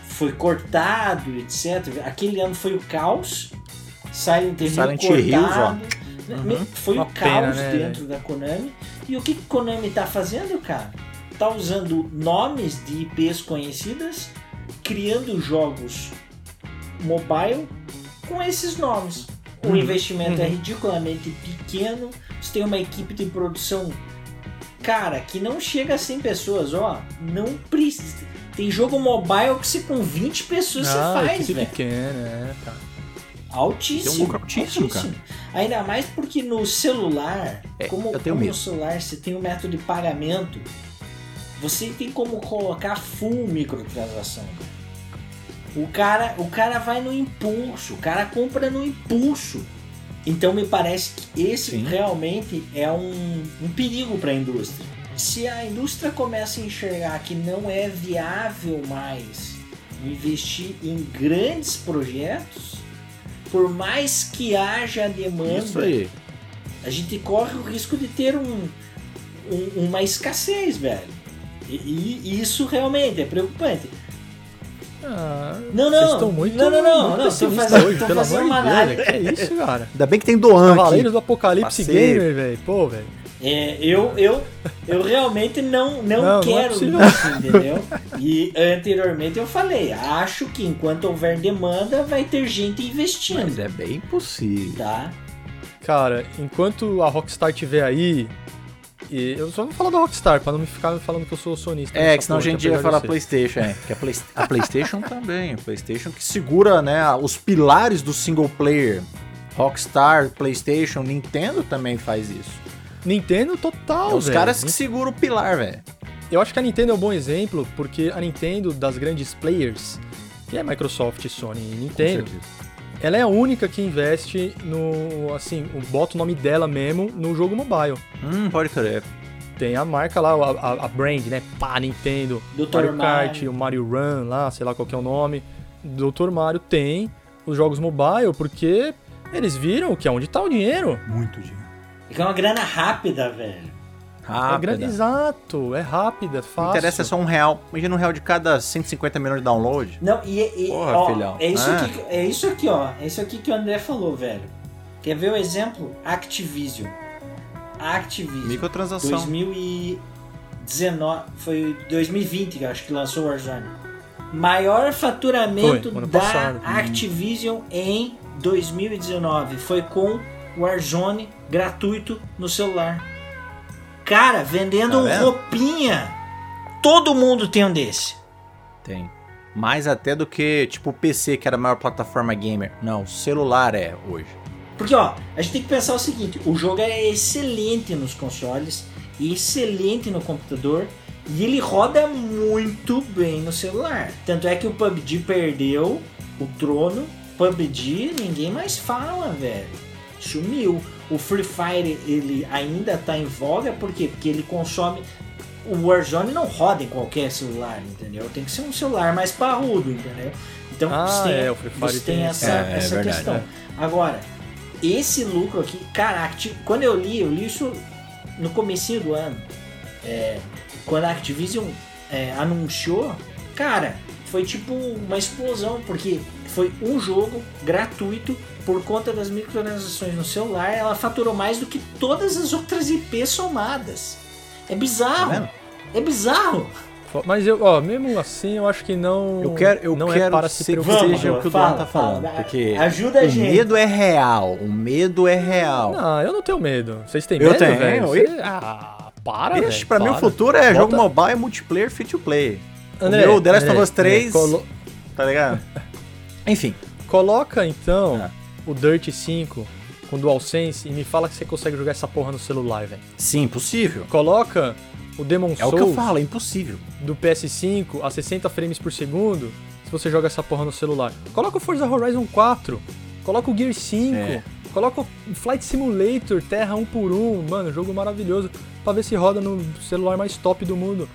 Speaker 3: foi cortado, etc. Aquele ano foi o caos. Silent Hill
Speaker 1: Silent
Speaker 3: cortado.
Speaker 1: Hills, ó.
Speaker 3: Me- Foi
Speaker 2: Uma
Speaker 3: o
Speaker 2: pena,
Speaker 3: caos
Speaker 2: né,
Speaker 3: dentro da Konami. E o que que Konami tá fazendo, cara? Tá usando nomes de IPs conhecidas, criando jogos mobile com esses nomes. O
Speaker 2: Uhum,
Speaker 3: investimento é
Speaker 2: uhum.
Speaker 3: ridiculamente pequeno. Você tem uma equipe de produção, cara, que não chega a 100 pessoas, ó. Não precisa. Tem jogo mobile que você com 20 pessoas
Speaker 2: ah,
Speaker 3: você faz, velho.
Speaker 2: pequena, é, cara.
Speaker 3: Altíssimo.
Speaker 1: Tem um lucro altíssimo,
Speaker 3: Ainda mais porque no celular,
Speaker 1: É,
Speaker 3: como, como no celular você tem um método de pagamento, você tem como colocar full microtransação. O cara, o cara vai no impulso, o cara compra no impulso. Então me parece que esse
Speaker 1: Sim.
Speaker 3: realmente é um, um perigo para a indústria. Se a indústria começa a enxergar que não é viável mais investir em grandes projetos, por mais que haja demanda, a gente corre o risco de ter um, um- uma escassez, velho. E, e- isso realmente é preocupante.
Speaker 2: Ah,
Speaker 3: Não,
Speaker 2: Vocês
Speaker 3: não,
Speaker 2: estão muito,
Speaker 3: não, não, não,
Speaker 2: muito
Speaker 3: não, tô fazendo-
Speaker 2: hoje,
Speaker 3: tô
Speaker 2: pelo
Speaker 3: fazendo
Speaker 2: amor
Speaker 3: uma
Speaker 2: de Deus. Que isso, cara?
Speaker 1: Ainda bem que tem Doan aqui.
Speaker 2: Cavaleiros do Apocalipse
Speaker 1: Parceiro.
Speaker 2: Gamer, velho. Pô, velho.
Speaker 3: É, eu, eu, eu realmente não, não,
Speaker 2: Não, não é
Speaker 3: quero isso, entendeu? E anteriormente eu falei, acho que enquanto houver demanda, vai ter gente
Speaker 1: Mas
Speaker 3: investindo,
Speaker 1: é bem possível.
Speaker 3: tá?
Speaker 2: Cara, enquanto a Rockstar tiver aí. E eu só vou falar da Rockstar, pra não me ficar falando que eu sou sonista.
Speaker 1: É, que senão a gente ia
Speaker 2: apesar de
Speaker 1: falar. PlayStation, é. Que a, Play- a PlayStation também. A PlayStation que segura, né, os pilares do single player. Rockstar, PlayStation, Nintendo também faz isso.
Speaker 2: Nintendo total,
Speaker 1: É os
Speaker 2: velho.
Speaker 1: caras que seguram o pilar, velho.
Speaker 2: Eu acho que a Nintendo é um bom exemplo, porque a Nintendo, das grandes players, que é Microsoft, Sony e Nintendo, ela é a única que investe no, assim, bota o nome dela mesmo no jogo mobile.
Speaker 1: Hum, pode crer.
Speaker 2: Tem a marca lá, a, a- a brand, né? Pá, Nintendo,
Speaker 3: Dr.
Speaker 2: Mario Kart,
Speaker 3: Mario.
Speaker 2: o Mario Run lá, sei lá qual que é o nome. Dr. Mario tem os jogos mobile, porque eles viram que é onde tá o dinheiro.
Speaker 1: Muito dinheiro.
Speaker 3: E que é uma grana rápida, velho.
Speaker 2: É
Speaker 1: Rápida.
Speaker 2: grande, exato, é rápida,
Speaker 1: O
Speaker 2: fácil.
Speaker 1: interessa é só um real. Imagina um real de cada 150 milhões de download.
Speaker 3: Não, e, e-
Speaker 1: Porra,
Speaker 3: ó,
Speaker 1: filhão.
Speaker 3: é isso
Speaker 1: Ah.
Speaker 3: aqui, é isso aqui, ó. É isso aqui que o André falou, velho. Quer ver o exemplo? Activision. Activision.
Speaker 1: Microtransação.
Speaker 3: 2019, foi 2020 que eu acho que lançou o Warzone. Maior faturamento
Speaker 2: Foi,
Speaker 3: da
Speaker 2: passado.
Speaker 3: Activision em 2019 foi com Warzone gratuito no celular. Cara, vendendo
Speaker 1: Tá
Speaker 3: roupinha. Todo mundo tem um desse.
Speaker 1: Tem. Mais até do que, tipo, o PC, que era a maior plataforma gamer. Não, celular é hoje.
Speaker 3: Porque, ó, a gente tem que pensar o seguinte: o jogo é excelente nos consoles excelente no computador. E ele roda muito bem no celular. Tanto é que o PUBG perdeu o trono. PUBG ninguém mais fala, velho. Sumiu. O Free Fire ele ainda tá em voga, por quê? Porque ele consome. O Warzone não roda em qualquer celular, entendeu? Tem que ser um celular mais parrudo, entendeu? Então
Speaker 2: Ah,
Speaker 3: você tem,
Speaker 2: é, o Free Fire
Speaker 3: você tem
Speaker 2: tem-
Speaker 3: essa,
Speaker 1: É, é
Speaker 3: essa
Speaker 1: verdade,
Speaker 3: questão.
Speaker 1: é.
Speaker 3: Agora, esse lucro aqui, caraca, tipo, quando eu li, eu li isso no comecinho do ano. É, quando a Activision é, anunciou, cara, foi tipo uma explosão, porque foi um jogo gratuito por conta das microtransações no celular, ela faturou mais do que todas as outras IPs somadas. É
Speaker 1: Tá
Speaker 3: bizarro.
Speaker 1: vendo?
Speaker 3: é bizarro.
Speaker 2: Mas eu, ó, mesmo assim, eu acho que não.
Speaker 1: Eu quero, eu
Speaker 2: não
Speaker 1: quero
Speaker 2: é para se
Speaker 1: ser- que seja o que o Duan tá falando.
Speaker 3: fala,
Speaker 1: porque
Speaker 3: ajuda a
Speaker 1: o
Speaker 3: gente.
Speaker 1: medo é real. O medo é real.
Speaker 2: Não, eu não tenho medo. Vocês têm
Speaker 1: Eu
Speaker 2: medo,
Speaker 1: tenho,
Speaker 2: velho?
Speaker 1: eu-
Speaker 2: Você- Ah, para, velho.
Speaker 1: Pra mim o
Speaker 2: para.
Speaker 1: futuro é jogo
Speaker 2: Bota-
Speaker 1: mobile e multiplayer free to play.
Speaker 2: André,
Speaker 1: o meu The Last of Us 3,
Speaker 2: André, colo-
Speaker 1: tá ligado? Enfim,
Speaker 2: Coloca então
Speaker 1: Ah.
Speaker 2: O Dirt 5 com DualSense e me fala que você consegue jogar essa porra no celular, velho.
Speaker 1: sim, possível.
Speaker 2: Coloca o Demon
Speaker 1: É o
Speaker 2: Souls
Speaker 1: que eu falo, é impossível.
Speaker 2: do PS5 a 60 frames por segundo se você joga essa porra no celular. Coloca o Forza Horizon 4, coloca o Gear 5,
Speaker 1: É.
Speaker 2: coloca o Flight Simulator, Terra 1 por 1 mano, jogo maravilhoso, pra ver se roda no celular mais top do mundo.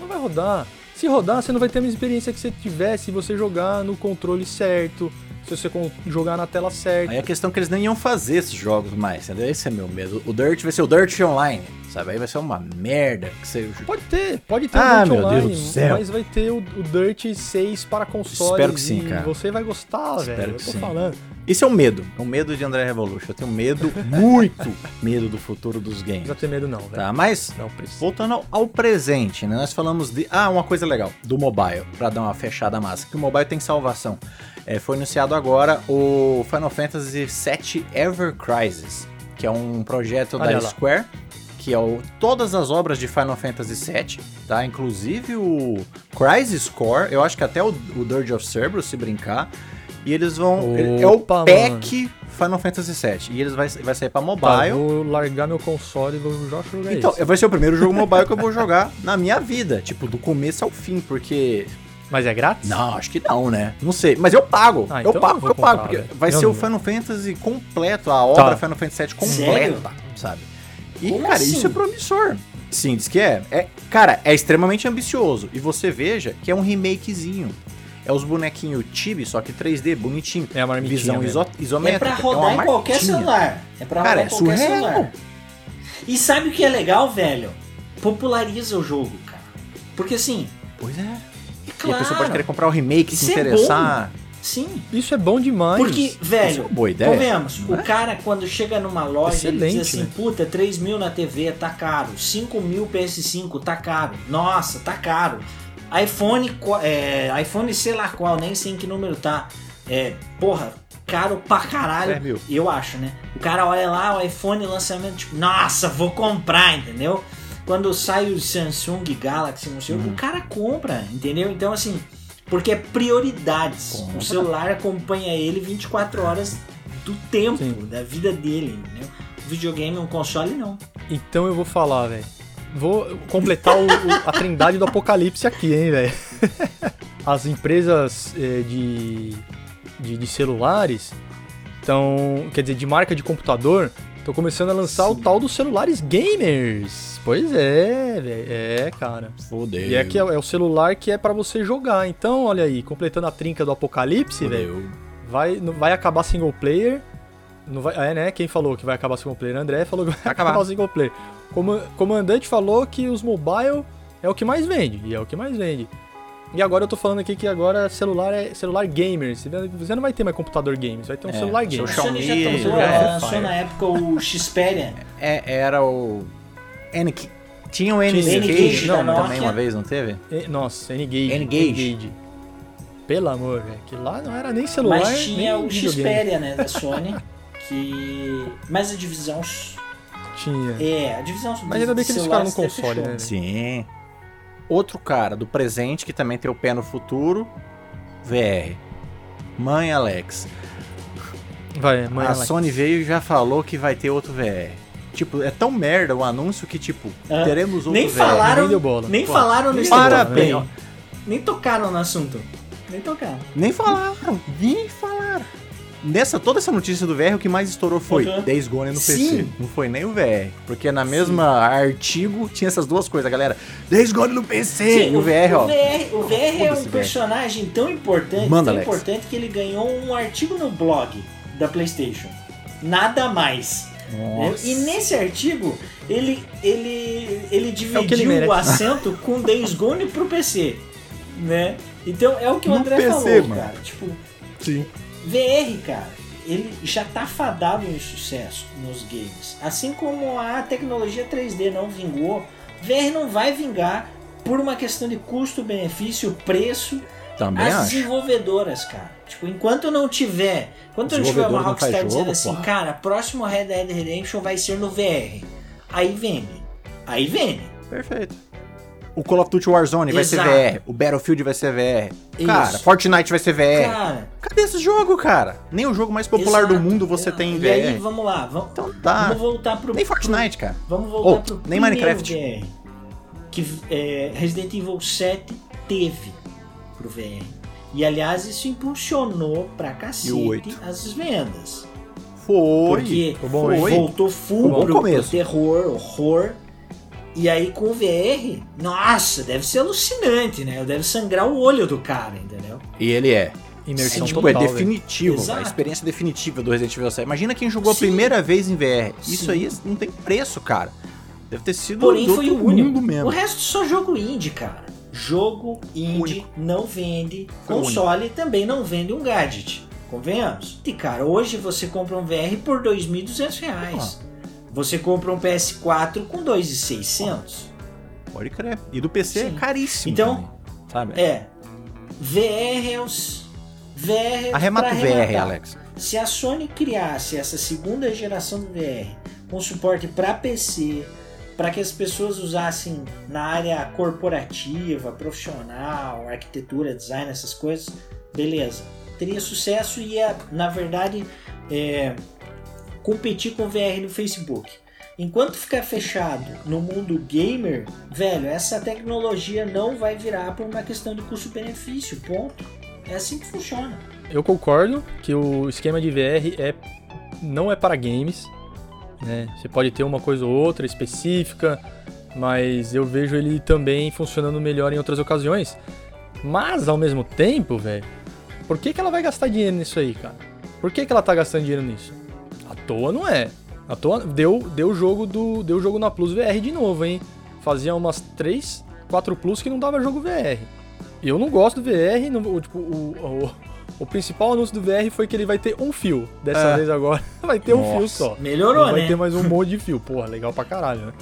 Speaker 2: Não vai rodar. Se rodar, você não vai ter a mesma experiência que você tivesse se você jogar no controle certo, se você jogar na tela certa.
Speaker 1: Aí a questão é que eles nem iam fazer esses jogos mais, entendeu? Esse é meu medo. O Dirt vai ser o Dirt Online, sabe? Aí vai ser uma merda que você...
Speaker 2: Pode ter, pode ter
Speaker 1: Ah,
Speaker 2: o Dirt
Speaker 1: meu Deus
Speaker 2: Online,
Speaker 1: do céu.
Speaker 2: mas vai ter o, o Dirt 6 para consoles
Speaker 1: Espero que sim, cara.
Speaker 2: você vai gostar,
Speaker 1: Espero
Speaker 2: velho. Eu
Speaker 1: que
Speaker 2: tô
Speaker 1: sim.
Speaker 2: falando.
Speaker 1: Esse é o medo. É o medo de André Revolution. Eu tenho medo, muito medo do futuro dos
Speaker 2: Não
Speaker 1: games.
Speaker 2: precisa ter medo não, velho.
Speaker 1: Tá, mas
Speaker 2: Não precisa.
Speaker 1: Voltando ao, ao presente, né? Nós falamos de. Ah, uma coisa legal, do mobile, pra dar uma fechada massa, que o mobile tem salvação. É, foi anunciado agora o Final Fantasy VII Ever Crisis, que é um projeto
Speaker 2: Olha
Speaker 1: da
Speaker 2: lá.
Speaker 1: Square, aqui, ó, todas as obras de Final Fantasy VII, tá? Inclusive o Crisis Core, eu acho que até o, o Dirge of Cerberus, se brincar. E eles vão. é o
Speaker 2: Opa,
Speaker 1: pack Final Fantasy VII. E eles vai, vai sair pra
Speaker 2: Tá,
Speaker 1: mobile.
Speaker 2: vou largar meu console e vou jogar
Speaker 1: então,
Speaker 2: isso.
Speaker 1: vai ser o primeiro jogo mobile que eu vou jogar na minha vida. Tipo, do começo ao fim, porque.
Speaker 2: Mas é grátis?
Speaker 1: Não, acho que não, né? Não sei. Mas eu pago.
Speaker 2: Ah,
Speaker 1: eu
Speaker 2: então
Speaker 1: pago,
Speaker 2: eu
Speaker 1: eu pago. Porque
Speaker 2: velho.
Speaker 1: vai
Speaker 2: Eu
Speaker 1: ser o
Speaker 2: não.
Speaker 1: Final Fantasy completo, a obra
Speaker 2: Tá.
Speaker 1: Final Fantasy VII
Speaker 3: Sério?
Speaker 1: completa, sabe? E,
Speaker 3: Como
Speaker 1: cara,
Speaker 3: assim?
Speaker 1: isso é promissor. Sim, diz que é. é. Cara, é extremamente ambicioso. E você veja que é um remakezinho. É os bonequinhos Tibi, só que 3D, bonitinho.
Speaker 2: É a marmitinha
Speaker 1: Visão iso
Speaker 3: É
Speaker 1: isométrica.
Speaker 3: pra rodar
Speaker 1: uma
Speaker 3: em qualquer celular. É pra
Speaker 1: Cara,
Speaker 3: rodar
Speaker 1: é
Speaker 3: em qualquer
Speaker 1: surreal.
Speaker 3: celular. E sabe o que é legal, velho? Populariza o jogo, cara. Porque assim,
Speaker 1: Pois é.
Speaker 3: É
Speaker 1: E a
Speaker 3: claro.
Speaker 1: pessoa pode querer comprar o remake, se
Speaker 3: Isso é
Speaker 1: interessar.
Speaker 3: Sim.
Speaker 2: Isso é bom demais.
Speaker 3: Porque,
Speaker 1: Isso é
Speaker 3: velho,
Speaker 1: uma boa ideia.
Speaker 3: convenhamos,
Speaker 1: não
Speaker 3: o
Speaker 1: é?
Speaker 3: cara quando chega numa loja ele diz
Speaker 2: Excelente,
Speaker 3: assim,
Speaker 2: né?
Speaker 3: puta, 3 mil na TV tá caro, 5 mil PS5 tá caro, nossa, tá caro. iPhone, é, iPhone sei lá qual, nem sei em que número tá. É, porra, caro pra caralho.
Speaker 1: É.
Speaker 3: Eu acho, né? O cara olha lá, o iPhone lançamento, tipo, nossa, vou comprar, entendeu? Quando sai o Samsung Galaxy, não sei o
Speaker 1: Uhum.
Speaker 3: o cara compra, entendeu? Então, assim, porque é prioridades.
Speaker 1: Compra.
Speaker 3: O celular acompanha ele 24 horas do tempo,
Speaker 2: Sim.
Speaker 3: da vida dele, entendeu? O videogame, um console, não.
Speaker 2: Então eu vou falar, velho. Vou completar o- o- a trindade do apocalipse aqui, hein, velho. As empresas eh, de, de, de celulares estão, quer dizer, de marca de computador, estão começando a lançar o tal dos celulares gamers. Pois é, velho. É, cara.
Speaker 1: Fudeu.
Speaker 2: E é que é, é o celular que é pra você jogar. Então, olha aí, completando a trinca do apocalipse, velho. Vai, não vai acabar single player. Não vai, é, né? Quem falou que vai acabar single player? André falou que vai
Speaker 1: acabar.
Speaker 2: acabar o single player. Comandante falou que os mobile é o que mais vende. E é o que mais vende. E agora eu tô falando aqui que agora celular é celular gamer. Você você não vai ter mais computador games, vai ter um
Speaker 1: É,
Speaker 2: celular
Speaker 1: seu
Speaker 2: gamer.
Speaker 3: Sony já
Speaker 1: Xiaomi,
Speaker 3: tentou,
Speaker 1: é,
Speaker 3: ela lançou na época o Xperia.
Speaker 1: É, era o. N... Tinha o N-Gage também uma vez, não teve?
Speaker 2: E- Nossa, N-Gage.
Speaker 1: N-Gage.
Speaker 2: Pelo amor, velho. Que lá não era nem celular,
Speaker 3: Mas tinha
Speaker 2: nem
Speaker 3: o. Xperia, né, da Sony. que. Mas a divisão.
Speaker 2: Tinha.
Speaker 3: É, a divisão.
Speaker 2: Mas ainda bem que eles ficaram no console, né?
Speaker 1: Sim. Outro cara do presente que também tem o pé no futuro, VR. Mãe Alex.
Speaker 2: Vai, mãe.
Speaker 1: a
Speaker 2: Alex.
Speaker 1: Sony veio e já falou que vai ter outro VR. Tipo, é tão merda o anúncio que, tipo,
Speaker 3: Ah,
Speaker 1: teremos outro
Speaker 3: Nem
Speaker 1: VR.
Speaker 3: falaram.
Speaker 2: Nem deu bola.
Speaker 3: Nem
Speaker 1: Pô,
Speaker 3: falaram no
Speaker 1: Parabéns.
Speaker 3: Instagram. Nem tocaram no assunto. Nem tocaram.
Speaker 1: Nem falaram, nem falaram. Nessa, toda essa notícia do VR, o que mais estourou foi
Speaker 3: Uhum.
Speaker 1: Days Gone no PC.
Speaker 3: Sim.
Speaker 1: Não foi nem o VR. Porque na mesma artigo tinha essas duas coisas, galera. Days Gone no PC. e o VR, ó.
Speaker 3: O VR, o VR é um
Speaker 1: VR.
Speaker 3: personagem tão importante,
Speaker 1: Manda,
Speaker 3: tão
Speaker 1: Alex.
Speaker 3: importante que ele ganhou um artigo no blog da PlayStation. Nada mais. né?
Speaker 1: Nossa.
Speaker 3: E nesse artigo, ele, ele, ele
Speaker 2: É o que ele
Speaker 3: dividiu o assento com Days Gone pro PC. Né? Então é o que o
Speaker 1: No
Speaker 3: André
Speaker 1: PC,
Speaker 3: falou,
Speaker 1: mano.
Speaker 3: cara. Tipo,
Speaker 1: Sim.
Speaker 3: VR, cara, ele já tá fadado em sucesso nos games. Assim como a tecnologia 3D não vingou, VR não vai vingar por uma questão de custo-benefício, preço.
Speaker 1: Também
Speaker 3: As
Speaker 1: acho.
Speaker 3: desenvolvedoras, cara. Tipo, enquanto não tiver. Enquanto não tiver uma Rockstar dizendo
Speaker 1: jogo,
Speaker 3: assim,
Speaker 1: porra.
Speaker 3: cara, próximo Red Dead Redemption vai ser no VR. Aí vende. Aí vende.
Speaker 1: Perfeito. O Call of Duty Warzone vai ser
Speaker 3: Exato.
Speaker 1: VR. O Battlefield vai ser VR. Cara,
Speaker 3: Isso.
Speaker 1: Fortnite vai ser VR.
Speaker 3: Cara,
Speaker 1: Cadê esse jogo, cara? Nem o jogo mais popular do
Speaker 3: exato.
Speaker 1: mundo você tem em
Speaker 3: E
Speaker 1: VR.
Speaker 3: aí, vamos lá. Vamos,
Speaker 1: Então tá.
Speaker 3: vamos voltar pro.
Speaker 1: Nem Fortnite, cara.
Speaker 3: Vamos voltar
Speaker 1: Oh,
Speaker 3: pro
Speaker 1: nem Minecraft.
Speaker 3: VR. Que é, Resident Evil 7 teve pro VR. E aliás, isso impulsionou pra cacete as vendas.
Speaker 1: Foi.
Speaker 3: Porque
Speaker 2: Foi
Speaker 3: voltou full
Speaker 1: bom
Speaker 3: pro,
Speaker 1: começo.
Speaker 3: pro terror, horror. E aí com o VR, nossa, deve ser alucinante, né? Deve sangrar o olho do cara, entendeu?
Speaker 1: E ele é.
Speaker 2: Imersão
Speaker 1: É, tipo,
Speaker 2: total,
Speaker 1: é definitivo. A experiência definitiva do Resident Evil 7. Imagina quem jogou
Speaker 3: Sim.
Speaker 1: a primeira vez em VR. Isso
Speaker 3: Sim.
Speaker 1: aí não tem preço, cara. Deve ter sido
Speaker 3: Porém,
Speaker 1: do
Speaker 3: foi o único.
Speaker 1: mundo
Speaker 3: O
Speaker 1: mesmo.
Speaker 3: resto só jogo indie, cara. Jogo indie
Speaker 1: Único.
Speaker 3: não vende.
Speaker 1: Foi
Speaker 3: Console também não vende um gadget. Convenhamos? E cara, hoje você compra um VR por 2.200 reais. Você compra um PS4 com 2.600.
Speaker 1: Pode crer. E do PC
Speaker 3: Sim.
Speaker 1: é caríssimo.
Speaker 3: Então,
Speaker 1: também, sabe?
Speaker 3: É. VR é os. VR é
Speaker 1: Arremata o VR. Alex.
Speaker 3: Se a Sony criasse essa segunda geração do VR com suporte para PC, para que as pessoas usassem na área corporativa, profissional, arquitetura, design, essas coisas, beleza. Teria sucesso e ia, na verdade, é, competir com VR no Facebook. Enquanto ficar fechado no mundo gamer, velho, essa tecnologia não vai virar por uma questão de custo-benefício, ponto. É assim que funciona.
Speaker 2: Eu concordo que o esquema de VR é não é para games, né? Você pode ter uma coisa ou outra específica, mas eu vejo ele também funcionando melhor em outras ocasiões. Mas ao mesmo tempo, velho, por que, que ela vai gastar dinheiro nisso aí, cara? Por que, que ela tá gastando dinheiro nisso? Toa não é. À toa deu deu jogo do deu jogo na Plus VR de novo, hein? Fazia umas 3, 4 Plus que não dava jogo VR. Eu não gosto do VR, não, tipo, o, o, o, principal anúncio do VR foi que ele vai ter um fio. Dessa é. vez agora vai ter Nossa. um fio só.
Speaker 3: Melhorou,
Speaker 2: não
Speaker 3: vai
Speaker 2: né? ter mais um monte de fio. Porra, legal pra caralho, né?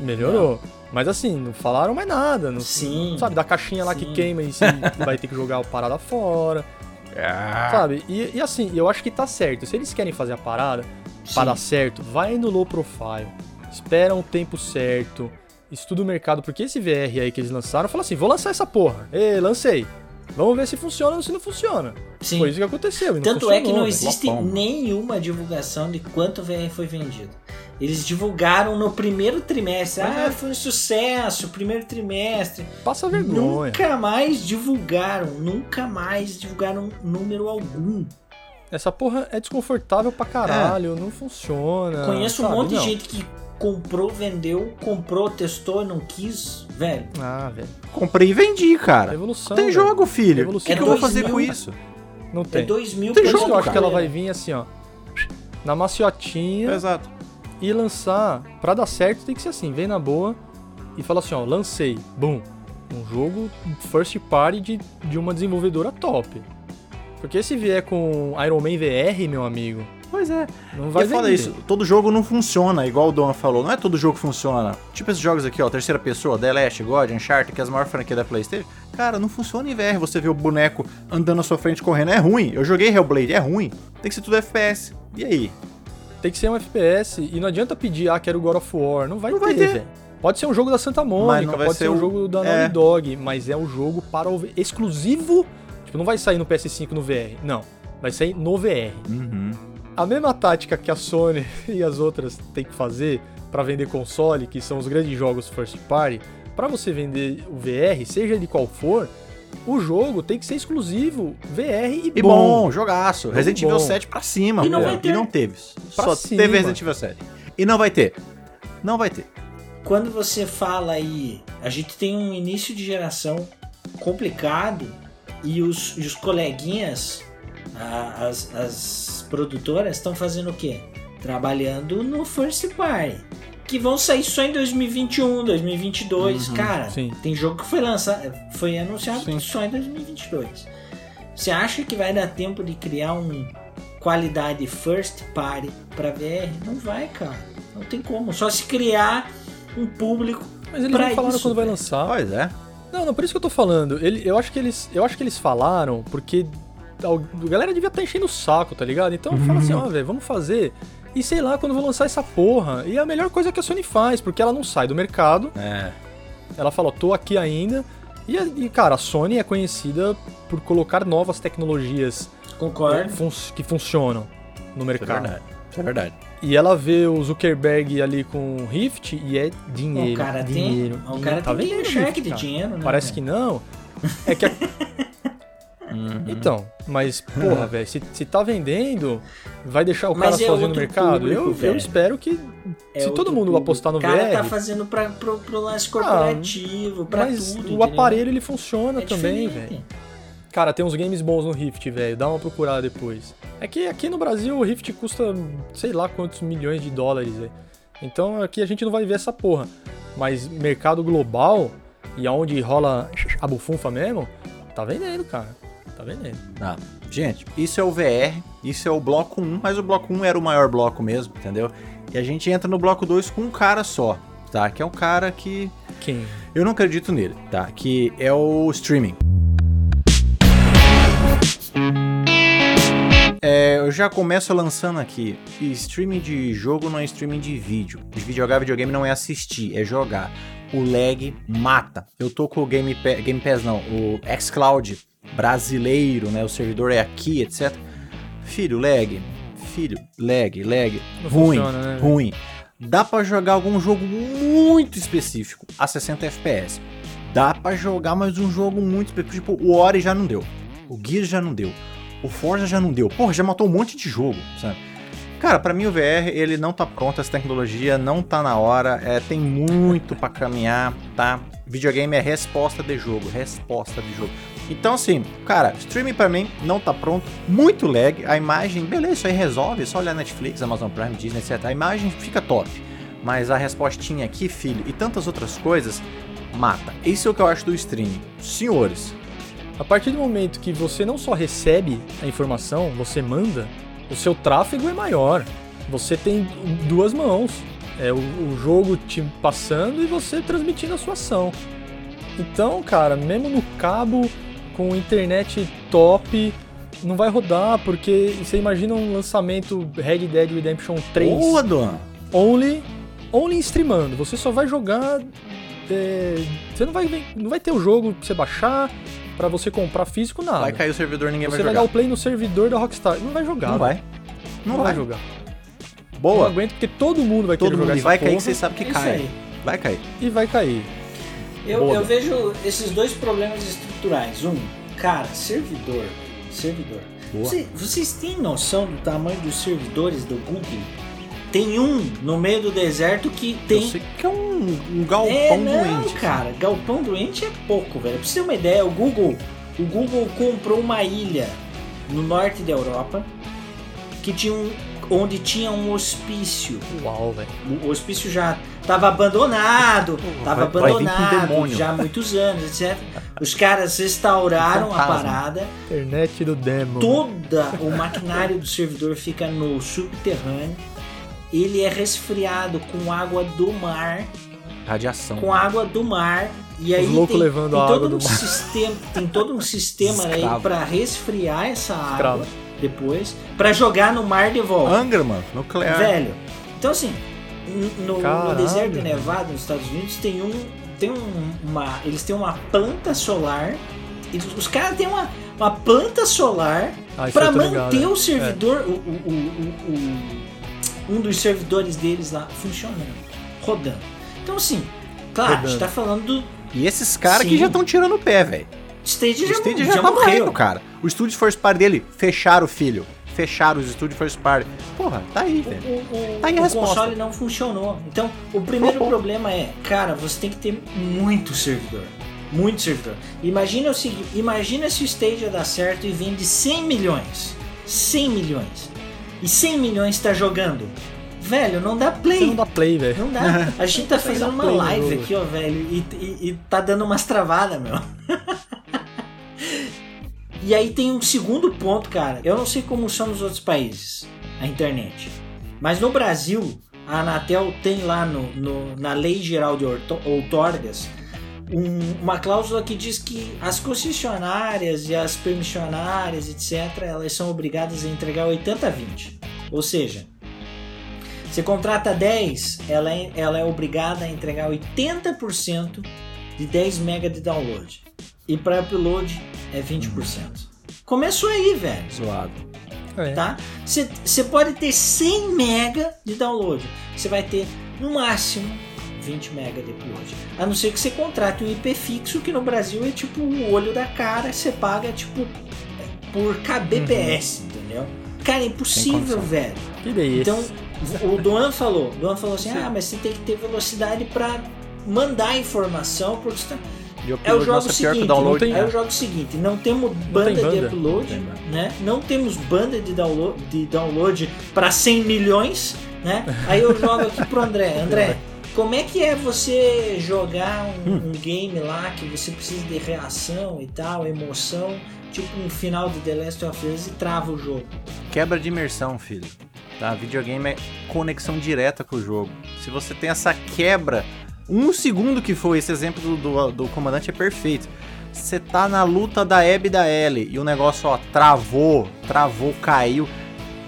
Speaker 2: Melhorou. Não. Mas assim, não falaram mais nada. Não,
Speaker 3: Sim.
Speaker 2: Sabe, da caixinha lá Sim. que queima e vai ter que jogar a parada fora. Ah. Sabe? E, e, assim, eu acho que tá certo. Se eles querem fazer a parada, Sim. para dar certo, vai no low profile. Espera um tempo certo. Estuda o mercado, porque esse VR aí que eles lançaram, fala assim: vou lançar essa porra. Ê, lancei. Vamos ver se funciona ou se não funciona.
Speaker 3: Sim.
Speaker 2: Foi isso que aconteceu.
Speaker 3: Tanto é que não existe nenhuma divulgação de quanto o VR foi vendido. Eles divulgaram no primeiro trimestre. ah, é. foi um sucesso, primeiro trimestre.
Speaker 2: Passa vergonha.
Speaker 3: Nunca mais divulgaram, nunca mais divulgaram número algum.
Speaker 2: Essa porra é desconfortável pra caralho, é. não funciona.
Speaker 3: Conheço sabe? um monte não. de gente que comprou, vendeu, comprou, testou e não quis, velho.
Speaker 2: Ah, velho.
Speaker 1: Comprei e vendi, cara.
Speaker 2: Evolução.
Speaker 1: Tem jogo, filho. Evolução. O que, é que eu vou fazer mil, com isso?
Speaker 2: Não tem.
Speaker 3: É dois mil
Speaker 2: tem jogo, eu acho que ela vai vir assim, ó. Na maciotinha.
Speaker 1: Exato.
Speaker 2: E lançar. Pra dar certo, tem que ser assim. Vem na boa e fala assim, ó. Lancei. Boom. Um jogo first party de, de uma desenvolvedora top. Porque se vier com Iron Man VR, meu amigo.
Speaker 1: Pois é. Não vai falar isso. Todo jogo não funciona, igual o Dom falou. Não é todo jogo que funciona. Tipo esses jogos aqui, ó, terceira pessoa, The Last, God, Uncharted, que é as maiores franquias da PlayStation. Cara, não funciona em VR. Você vê o boneco andando na sua frente correndo. É ruim. Eu joguei Hellblade, é ruim. Tem que ser tudo FPS. E aí?
Speaker 2: Tem que ser um FPS. E não adianta pedir, ah, quero God of War. Não vai não ter, velho. Pode ser um jogo da Santa Mônica, pode ser, um jogo da é. Naughty Dog, mas é um jogo para o exclusivo Tipo, não vai sair no PS5 no VR. Não. Vai sair no VR.
Speaker 1: Uhum.
Speaker 2: A mesma tática que a Sony e as outras têm que fazer para vender console, que são os grandes jogos first party, para você vender o VR, seja de qual for, o jogo tem que ser exclusivo VR e,
Speaker 1: e bom. bom. jogaço. Resident Evil 7 pra cima.
Speaker 3: E não, vai ter.
Speaker 1: e não teve. Pra Só cima. teve Resident Evil 7. E não vai ter. Não vai ter.
Speaker 3: Quando você fala aí, a gente tem um início de geração complicado e os, os coleguinhas, a, as, as produtoras, estão fazendo o quê? Trabalhando no First Party. Que vão sair só em 2021, 2022. Uhum, Cara, sim. tem jogo que foi lançado, foi anunciado sim. só em 2022. Você acha que vai dar tempo de criar um qualidade first party para VR? Não vai, cara. Não tem como. Só se criar um público.
Speaker 2: Mas eles não falaram quando vai lançar.
Speaker 1: Pois é.
Speaker 2: Não, não, por isso que eu tô falando. Ele, eu, acho que eles, eu acho que eles falaram porque a galera devia estar tá enchendo o saco, tá ligado? Então uhum. fala assim, ó, oh, velho, vamos fazer. E sei lá quando vou lançar essa porra. E é a melhor coisa que a Sony faz, porque ela não sai do mercado.
Speaker 1: É.
Speaker 2: Ela falou, tô aqui ainda. E, e, cara, a Sony é conhecida por colocar novas tecnologias
Speaker 3: Concordo.
Speaker 2: Fun que funcionam no mercado.
Speaker 1: Isso é verdade. Isso é verdade.
Speaker 2: E ela vê o Zuckerberg ali com o Rift e é dinheiro. O cara dinheiro,
Speaker 3: tem, o cara tá tem um cheque de dinheiro, né?
Speaker 2: Parece que não. É que a... Uhum. Então, mas, porra, velho, se, se tá vendendo, vai deixar o mas cara é sozinho no mercado? Público, eu, eu espero que. É se todo mundo público. apostar no VR. O cara
Speaker 3: tá fazendo pra, pro, pro lance corporativo, ah, pra mas tudo.
Speaker 2: O aparelho ele funciona é também, velho. Cara, tem uns games bons no Rift, velho. Dá uma procurada depois. É que aqui no Brasil o Rift custa sei lá quantos milhões de dólares, velho. Então aqui a gente não vai ver essa porra. Mas mercado global e aonde rola a bufunfa mesmo, tá vendendo, cara. Tá vendendo.
Speaker 1: Ah, gente, isso é o VR, isso é o bloco 1, mas o bloco 1 era o maior bloco mesmo, entendeu? E a gente entra no bloco 2 com um cara só, tá? Que é um cara que.
Speaker 2: Quem?
Speaker 1: Eu não acredito nele, tá? Que é o streaming. É, eu já começo lançando aqui. Streaming de jogo não é streaming de vídeo. De videogame não é assistir, é jogar. O lag mata. Eu tô com o Game, Pa- Game Pass, não, o xCloud brasileiro, né? O servidor é aqui, etc. Filho, lag. Filho, lag, lag.
Speaker 2: Não
Speaker 1: ruim,
Speaker 2: funciona, né?
Speaker 1: ruim. Dá pra jogar algum jogo muito específico a 60 FPS. Dá pra jogar mais um jogo muito específico. Tipo, o Ori já não deu. O Gears já não deu. O Forza já não deu. Porra, já matou um monte de jogo, sabe? Cara, pra mim o VR, ele não tá pronto, essa tecnologia não tá na hora, é, tem muito pra caminhar, tá? Videogame é resposta de jogo, resposta de jogo. Então assim, cara, streaming pra mim não tá pronto, muito lag, a imagem, beleza, isso aí resolve, é só olhar Netflix, Amazon Prime, Disney, etc. A imagem fica top, mas a respostinha aqui, filho, e tantas outras coisas, mata. Isso é o que eu acho do streaming. Senhores,
Speaker 2: A partir do momento que você não só recebe a informação, você manda, o seu tráfego é maior. Você tem duas mãos. É o, o jogo te passando e você transmitindo a sua ação. Então, cara, mesmo no cabo, com internet top, não vai rodar, porque você imagina um lançamento Red Dead Redemption 3
Speaker 1: boa, Dona.
Speaker 2: only, only streamando. Você só vai jogar. é, você não vai, não vai ter o jogo pra você baixar, pra você comprar físico, nada.
Speaker 1: Vai cair o servidor, ninguém
Speaker 2: Você
Speaker 1: vai
Speaker 2: vai
Speaker 1: jogar.
Speaker 2: dar o play no servidor da Rockstar. Não vai jogar.
Speaker 1: Não vai. Não,
Speaker 2: Não vai
Speaker 1: vai.
Speaker 2: jogar. Não
Speaker 1: Boa.
Speaker 2: aguento porque todo mundo vai
Speaker 1: Todo
Speaker 2: querer
Speaker 1: mundo
Speaker 2: jogar
Speaker 1: e
Speaker 2: essa
Speaker 1: vai cair
Speaker 2: porra
Speaker 1: que vocês sabem que
Speaker 3: Isso
Speaker 1: cai.
Speaker 3: aí.
Speaker 1: Vai cair.
Speaker 2: e vai cair.
Speaker 3: Eu, eu vejo esses dois problemas Um, cara, servidor. Servidor. Você- vocês têm noção do tamanho dos servidores do Google? Tem um no meio do deserto que
Speaker 1: Eu
Speaker 3: tem.
Speaker 1: sei que é um, um galpão
Speaker 3: É, não,
Speaker 1: doente.
Speaker 3: cara, galpão doente é pouco, velho. Pra você ter uma ideia, o Google, o Google comprou uma ilha no norte da Europa que tinha um, onde tinha um hospício.
Speaker 2: Uau, velho.
Speaker 3: O hospício já estava abandonado, estava
Speaker 1: vai- vai
Speaker 3: abandonado
Speaker 1: demônio.
Speaker 3: já há muitos anos, etc. Os caras restauraram a parada,
Speaker 2: Internet do demo.
Speaker 3: toda o maquinário do servidor fica no subterrâneo. Ele é resfriado com água do mar,
Speaker 1: Radiação.
Speaker 3: com água do mar. E aí tem,
Speaker 2: levando
Speaker 3: tem todo um sistema, tem todo um sistema aí
Speaker 1: Escravo.
Speaker 3: para resfriar essa água
Speaker 2: Escravo.
Speaker 3: Depois, para jogar no mar de volta.
Speaker 1: Angra, mano. Nuclear.
Speaker 3: Velho. Então assim, no, no deserto de Nevada, nos Estados Unidos, tem um. Tem um, uma. Eles têm uma planta solar. E os- caras têm uma, uma planta solar
Speaker 2: Ah,
Speaker 3: para manter
Speaker 2: ligado, é.
Speaker 3: o servidor. O, o- o- o- um dos servidores deles lá funcionando, rodando. Então assim, claro, a gente
Speaker 2: Rodando.
Speaker 3: tá falando do
Speaker 1: E esses caras que já estão tirando o pé, velho.
Speaker 3: Stage já,
Speaker 1: Stadia
Speaker 3: já,
Speaker 1: já, tá
Speaker 3: morreu.
Speaker 1: morrendo, cara. O Studio First Party dele, fecharam o filho. Fecharam os Studio First Party. Porra, tá aí, velho.
Speaker 3: O, o-
Speaker 1: Tá aí a
Speaker 3: o
Speaker 1: resposta.
Speaker 3: console não funcionou. Então, o primeiro
Speaker 1: Flopou.
Speaker 3: problema é, cara, você tem que ter muito servidor. Muito servidor. Imagina o seguinte, imagina se o Stadia dá certo e vende 100 milhões. 100 milhões. E 100 milhões tá jogando. Velho, não dá play.
Speaker 2: Você não dá play, velho.
Speaker 3: Não dá. A gente tá fazendo uma
Speaker 2: play
Speaker 3: live aqui, ó, velho, e, e- e tá dando umas travadas, meu. e aí tem um segundo ponto, cara. Eu não sei como são nos outros países a internet. Mas no Brasil, a Anatel tem lá no, no- na Lei Geral de Outorgas um- uma cláusula que diz que as concessionárias e as permissionárias, etc., elas são obrigadas a entregar 80-20. Ou seja, você contrata 10, ela é, ela é obrigada a entregar 80% de 10 MB de download. E para upload é 20%. Começou aí, velho
Speaker 1: Zoado.
Speaker 2: É.
Speaker 3: tá? Você pode ter 100 mega de download. Você vai ter no máximo 20 mega de upload. A não ser que você contrate um IP fixo, que no Brasil é tipo o olho da cara, você paga tipo por kbps, entendeu? Cara, é impossível, velho.
Speaker 2: Que daí?
Speaker 3: Então, o Duan falou, Duan falou assim: "Ah, mas você tem que ter velocidade para mandar informação, porque você tá... É o jogo
Speaker 1: nossa pior que
Speaker 3: seguinte,
Speaker 1: o download.
Speaker 2: não tem-
Speaker 3: é o jogo seguinte, não temos banda,
Speaker 2: tem banda.
Speaker 3: de upload,
Speaker 1: Não tem banda.
Speaker 3: né? Não temos banda de download, de download para 100 milhões, né? Aí eu jogo aqui pro André, André, como é que é você jogar um,
Speaker 1: Hum.
Speaker 3: um game lá que você precisa de reação e tal, emoção, tipo um final de The Last of Us e trava o jogo?
Speaker 1: Quebra de imersão, filho. Tá? Videogame é conexão direta com o jogo. Se você tem essa quebra, um segundo que foi, esse exemplo do, do, comandante é perfeito. Você tá na luta da Abby e da Ellie e o negócio, ó, travou, travou, caiu.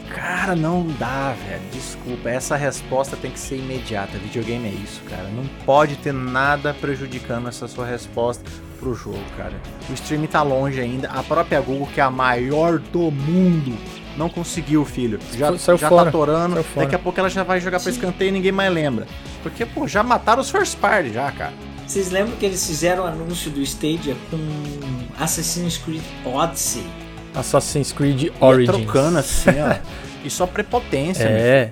Speaker 1: Cara, não dá, velho. Desculpa, essa resposta tem que ser imediata. Videogame é isso, cara. Não pode ter nada prejudicando essa sua resposta pro jogo, cara. O stream tá longe ainda. A própria Google, que é a maior do mundo, não conseguiu, filho. Já,
Speaker 2: Saiu
Speaker 1: já
Speaker 2: fora.
Speaker 1: tá atorando.
Speaker 2: Saiu fora.
Speaker 1: Daqui a pouco ela já vai jogar pra
Speaker 3: Sim.
Speaker 1: escanteio e ninguém mais lembra. Porque, pô, já mataram os first party já, cara.
Speaker 3: Vocês lembram que eles fizeram o anúncio do Stadia com Assassin's Creed Odyssey?
Speaker 2: Assassin's Creed Origins.
Speaker 1: trocando assim, ó. e só prepotência.
Speaker 2: É.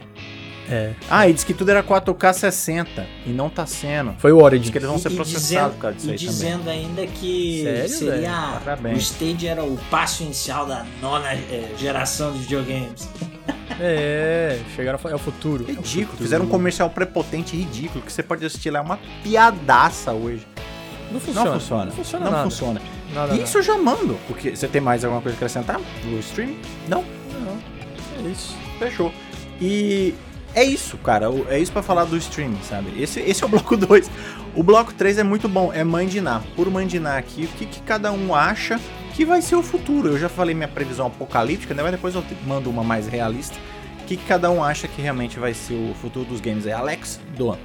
Speaker 2: É.
Speaker 1: Ah, e diz que tudo era 4K 60 e não tá sendo.
Speaker 2: Foi o
Speaker 1: Diz
Speaker 2: Origins.
Speaker 1: que eles vão ser
Speaker 3: E- e
Speaker 1: processados causa disso
Speaker 3: e
Speaker 1: aí também.
Speaker 3: dizendo ainda que
Speaker 2: Sério,
Speaker 3: seria o Stadia era o passo inicial da nona eh, geração de videogames.
Speaker 2: É, chegaram a falar, é o futuro. é o
Speaker 1: Ridículo,
Speaker 2: futuro.
Speaker 1: fizeram um comercial prepotente e ridículo que você pode assistir lá, é uma piadaça hoje.
Speaker 2: Não funciona.
Speaker 1: Não funciona.
Speaker 2: Não funciona
Speaker 1: Não
Speaker 2: nada.
Speaker 1: funciona.
Speaker 2: Nada,
Speaker 1: E isso eu já mando. Porque você tem mais alguma coisa a acrescentar no stream? Não,
Speaker 2: nada. Não, é isso.
Speaker 1: fechou. E é isso, cara. É isso pra falar do streaming, sabe? Esse, esse é o bloco 2. O bloco 3 é muito bom, é mandinar. Por mandinar aqui, o que, que cada um acha que vai ser o futuro. Eu já falei minha previsão apocalíptica, né? Mas depois eu mando uma mais realista. O que, que cada um acha que realmente vai ser o futuro dos games? É Alex Doan.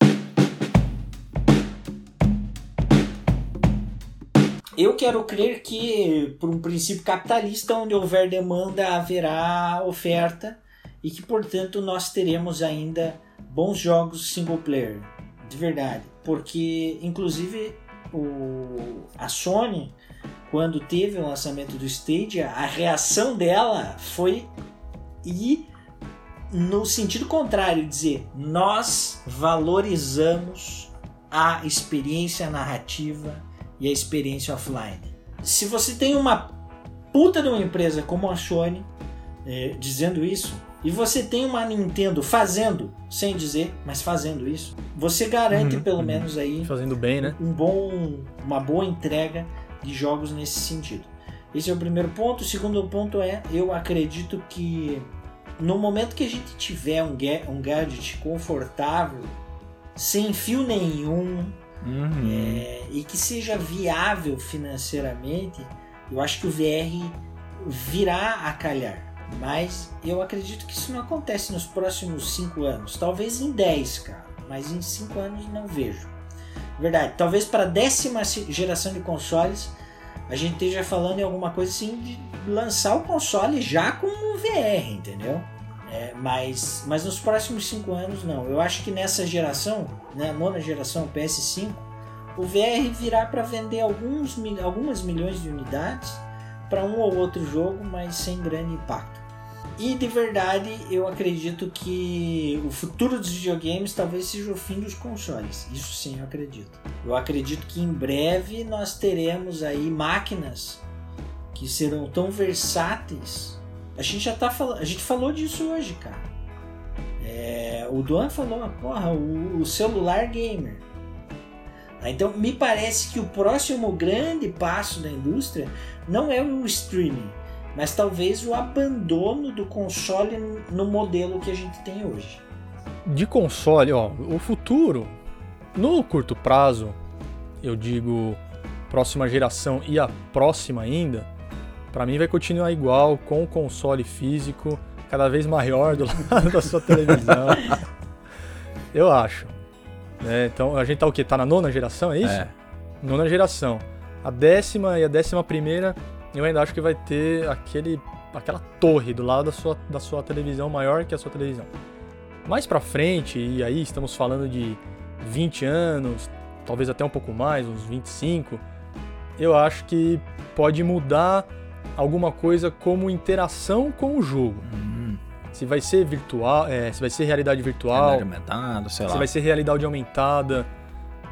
Speaker 3: Eu quero crer que, por um princípio capitalista, onde houver demanda, haverá oferta e que, portanto, nós teremos ainda bons jogos single player, de verdade. Porque, inclusive, o, a Sony, quando teve o lançamento do Stadia, a reação dela foi ir no sentido contrário, dizer nós valorizamos a experiência narrativa e a experiência offline. Se você tem uma puta de uma empresa como a Sony eh, dizendo isso, e você tem uma Nintendo fazendo, sem dizer, mas fazendo isso, você garante
Speaker 2: Uhum,
Speaker 3: pelo
Speaker 2: uhum.
Speaker 3: menos aí
Speaker 2: Fazendo bem, né?
Speaker 3: um bom, uma boa entrega de jogos nesse sentido. Esse é o primeiro ponto. O segundo ponto é, eu acredito que no momento que a gente tiver um, um gadget confortável, sem fio nenhum, é, e que seja viável financeiramente, eu acho que o VR virá a calhar. Mas eu acredito que isso não acontece nos próximos 5 anos. Talvez em 10, cara. Mas em 5 anos não vejo. Verdade. Talvez para a décima geração de consoles a gente esteja falando em alguma coisa assim de lançar o console já com o VR, entendeu? É, mas, mas nos próximos 5 anos não. Eu acho que nessa geração, né, nona geração PS5, o VR virá para vender alguns, algumas milhões de unidades para um ou outro jogo, mas sem grande impacto. E de verdade, eu acredito que o futuro dos videogames talvez seja o fim dos consoles. Isso sim, eu acredito. Eu acredito que em breve nós teremos aí máquinas que serão tão versáteis. A gente já tá falando, a gente falou disso hoje, cara. É, o Duan falou, porra, o, o celular gamer. Ah, Então, me parece que o próximo grande passo da indústria não é o streaming, mas talvez o abandono do console no modelo que a gente tem hoje.
Speaker 2: De console, ó, o futuro, no curto prazo, eu digo próxima geração e a próxima ainda, pra mim vai continuar igual com o console físico cada vez maior do lado da sua televisão. eu acho. né? então a gente tá o quê? Tá na nona geração, é isso?
Speaker 1: É.
Speaker 2: Nona geração. A décima e a décima primeira, eu ainda acho que vai ter aquele, aquela torre do lado da sua, da sua televisão maior que a sua televisão. Mais pra frente, e aí estamos falando de 20 anos, talvez até um pouco mais, uns 25, eu acho que pode mudar alguma coisa como interação com o jogo.
Speaker 1: Hum,
Speaker 2: Se vai ser virtual, é, se vai ser realidade virtual,
Speaker 1: realidade aumentada, sei lá.
Speaker 2: se vai ser realidade aumentada,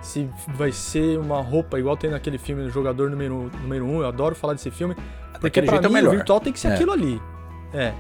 Speaker 2: se vai ser uma roupa igual tem naquele filme do Jogador número, número 1, eu adoro falar desse filme, porque pra
Speaker 1: jeito
Speaker 2: mim
Speaker 1: é melhor.
Speaker 2: o virtual tem que ser
Speaker 1: É.
Speaker 2: aquilo ali. É.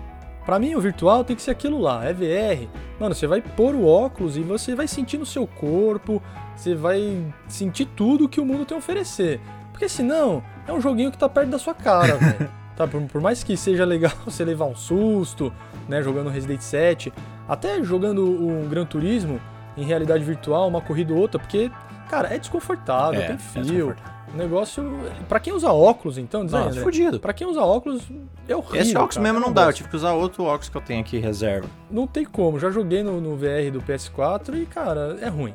Speaker 2: Pra mim o virtual tem que ser aquilo lá, é VR. Mano, você vai pôr o óculos e você vai sentir no seu corpo, você vai sentir tudo que o mundo tem a oferecer. Porque senão, é um joguinho que tá perto da sua cara, velho. Tá, por, por mais que seja legal você levar um susto, né, jogando Resident 7, até jogando um Gran Turismo em realidade virtual, uma corrida ou outra, porque, cara, é desconfortável,
Speaker 1: É,
Speaker 2: tem
Speaker 1: é
Speaker 2: fio,
Speaker 1: desconfortável.
Speaker 2: O negócio. Pra quem usa óculos, então,
Speaker 1: Nossa,
Speaker 2: André.
Speaker 1: fudido.
Speaker 2: Pra quem usa óculos, é horrível.
Speaker 1: Esse óculos
Speaker 2: cara,
Speaker 1: mesmo
Speaker 2: é
Speaker 1: não
Speaker 2: uma
Speaker 1: dá, eu tive que usar outro óculos que eu tenho aqui reserva.
Speaker 2: Não tem como. Já joguei no, no VR do PS4 e, cara, é ruim.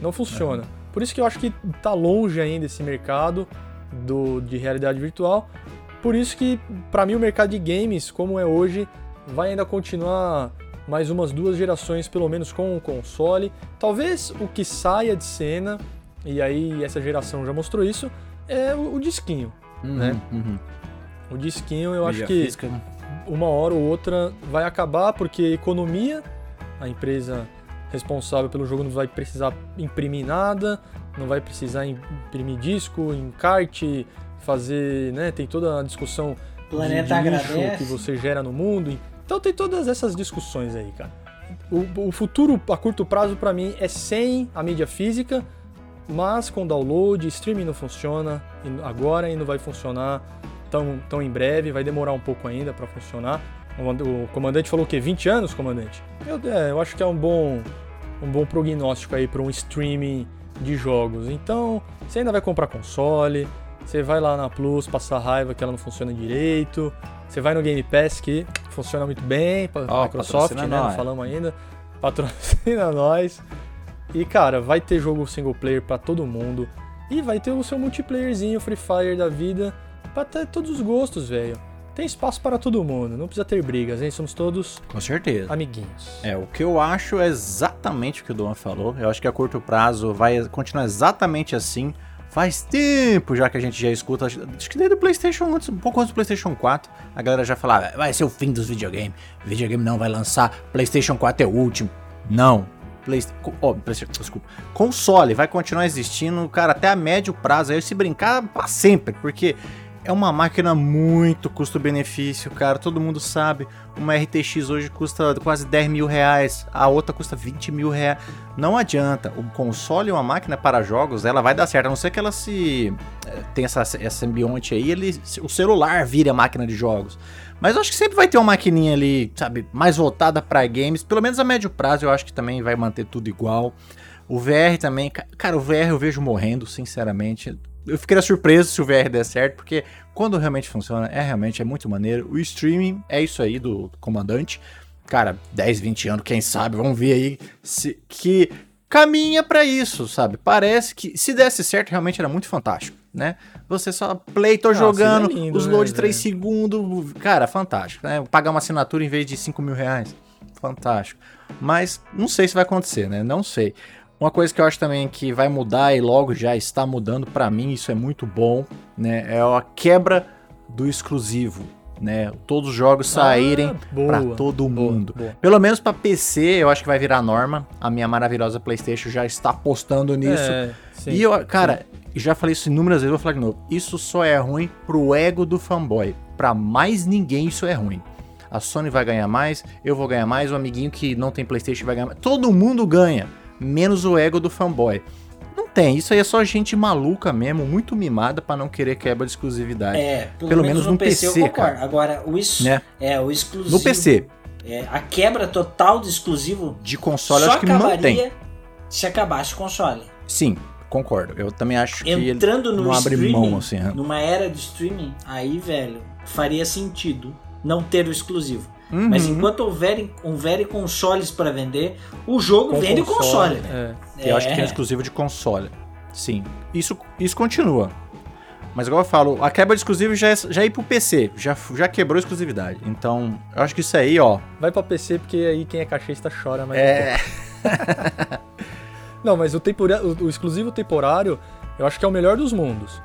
Speaker 2: Não funciona. Por isso que eu acho que tá longe ainda esse mercado do, de realidade virtual. Por isso que, pra mim, o mercado de games, como é hoje, vai ainda continuar mais umas duas gerações, pelo menos, com o console. Talvez o que saia de cena, e aí essa geração já mostrou isso, é o, o disquinho. Né?
Speaker 1: Uhum.
Speaker 2: O disquinho, eu acho que
Speaker 1: física, né?
Speaker 2: uma hora ou outra vai acabar porque economia, a empresa responsável pelo jogo não vai precisar imprimir nada, não vai precisar imprimir disco, encarte, fazer, né, tem toda a discussão
Speaker 3: planeta
Speaker 2: de lixo
Speaker 3: agradece.
Speaker 2: que você gera no mundo. Então tem todas essas discussões aí, cara. O, o futuro a curto prazo pra mim é sem a mídia física, mas com download, streaming não funciona agora e não vai funcionar tão, tão em breve, vai demorar um pouco ainda pra funcionar. O, o comandante falou o quê? 20 anos, comandante? Eu, é, eu acho que é um bom, um bom prognóstico aí para um streaming de jogos. Então, você ainda vai comprar console, você vai lá na Plus passar raiva que ela não funciona direito, você vai no Game Pass que funciona muito bem,
Speaker 1: Ó,
Speaker 2: Microsoft, né? Não
Speaker 1: nós.
Speaker 2: falamos ainda. Patrocina nós. E cara, vai ter jogo single player pra todo mundo. E vai ter o seu multiplayerzinho Free Fire da vida pra ter todos os gostos, velho. Tem espaço para todo mundo, não precisa ter brigas, hein? Somos todos
Speaker 1: Com certeza.
Speaker 2: amiguinhos.
Speaker 1: É, o que eu acho é exatamente o que o Dom falou. Eu acho que a curto prazo vai continuar exatamente assim. Faz tempo já que a gente já escuta, acho que desde o PlayStation, antes, um pouco antes do PlayStation 4, a galera já falava, vai ser o fim dos videogames. Videogame não vai lançar, PlayStation 4 é o último. Não. Play, oh, PlayStation, desculpa. Console vai continuar existindo, cara, até a médio prazo, aí se brincar pra sempre, porque é uma máquina muito custo-benefício, cara. Todo mundo sabe. Uma RTX hoje custa quase 10 mil reais, a outra custa 20 mil reais. Não adianta. O console e uma máquina para jogos, ela vai dar certo. A não ser que ela se. eh, tenha essa, essa ambionte aí, ele, o celular vire a máquina de jogos. Mas eu acho que sempre vai ter uma maquininha ali, sabe, mais voltada para games. Pelo menos a médio prazo eu acho que também vai manter tudo igual. O VR também, ca- cara, o VR eu vejo morrendo, sinceramente. Eu ficaria surpreso se o VR der certo, porque quando realmente funciona, é realmente é muito maneiro. O streaming é isso aí do comandante. Cara, 10, 20 anos, quem sabe, vamos ver aí se, que caminha pra isso, sabe? Parece que se desse certo, realmente era muito fantástico, né? Você só play, tô
Speaker 2: Ah,
Speaker 1: jogando,
Speaker 2: seria lindo,
Speaker 1: os
Speaker 2: né,
Speaker 1: load de 3
Speaker 2: velho?
Speaker 1: segundos, cara, fantástico, né? Pagar uma assinatura em vez de 5 mil reais, fantástico. Mas não sei se vai acontecer, né? Não sei. Uma coisa que eu acho também que vai mudar e logo já está mudando pra mim, isso é muito bom, né? É a quebra do exclusivo, né? Todos os jogos saírem
Speaker 2: Ah, boa,
Speaker 1: pra todo
Speaker 2: boa,
Speaker 1: mundo.
Speaker 2: boa.
Speaker 1: Pelo menos pra PC, eu acho que vai virar norma. A minha maravilhosa PlayStation já está apostando nisso.
Speaker 2: É, sim.
Speaker 1: e eu, cara, já falei isso inúmeras vezes, vou falar de novo. Isso só é ruim pro ego do fanboy. Pra mais ninguém isso é ruim. A Sony vai ganhar mais, eu vou ganhar mais, o amiguinho que não tem PlayStation vai ganhar mais. Todo mundo ganha, menos o ego do fanboy. Não tem, isso aí é só gente maluca mesmo, muito mimada pra não querer quebra de exclusividade.
Speaker 3: É, pelo,
Speaker 1: Pelo
Speaker 3: menos,
Speaker 1: menos
Speaker 3: no
Speaker 1: no
Speaker 3: PC, eu
Speaker 1: PC,
Speaker 3: concordo.
Speaker 1: cara.
Speaker 3: Agora, o, is...
Speaker 1: Né?
Speaker 3: é, o exclusivo.
Speaker 1: No PC,
Speaker 3: é, a quebra total do exclusivo
Speaker 1: de console, acho que mantém.
Speaker 3: acabaria se acabasse o console.
Speaker 1: Sim, concordo. Eu também acho que ele
Speaker 3: Entrando no
Speaker 1: não abre
Speaker 3: streaming,
Speaker 1: mão assim. né?
Speaker 3: numa era de streaming, aí, velho, faria sentido não ter o exclusivo.
Speaker 1: Uhum.
Speaker 3: Mas enquanto houverem, houverem consoles para vender, o jogo
Speaker 2: Com
Speaker 3: vende o console.
Speaker 2: É.
Speaker 1: Eu acho que tem
Speaker 3: É.
Speaker 1: um exclusivo de console. Sim. Isso, isso continua. Mas igual eu falo, a quebra de exclusivo já é, já é ir pro PC. Já, já quebrou a exclusividade. Então, eu acho que isso aí, ó.
Speaker 2: Vai pra PC porque aí quem é caixista chora, mas.
Speaker 1: É.
Speaker 2: Não, mas o, tempora- o, exclusivo temporário, eu acho que é o melhor dos mundos.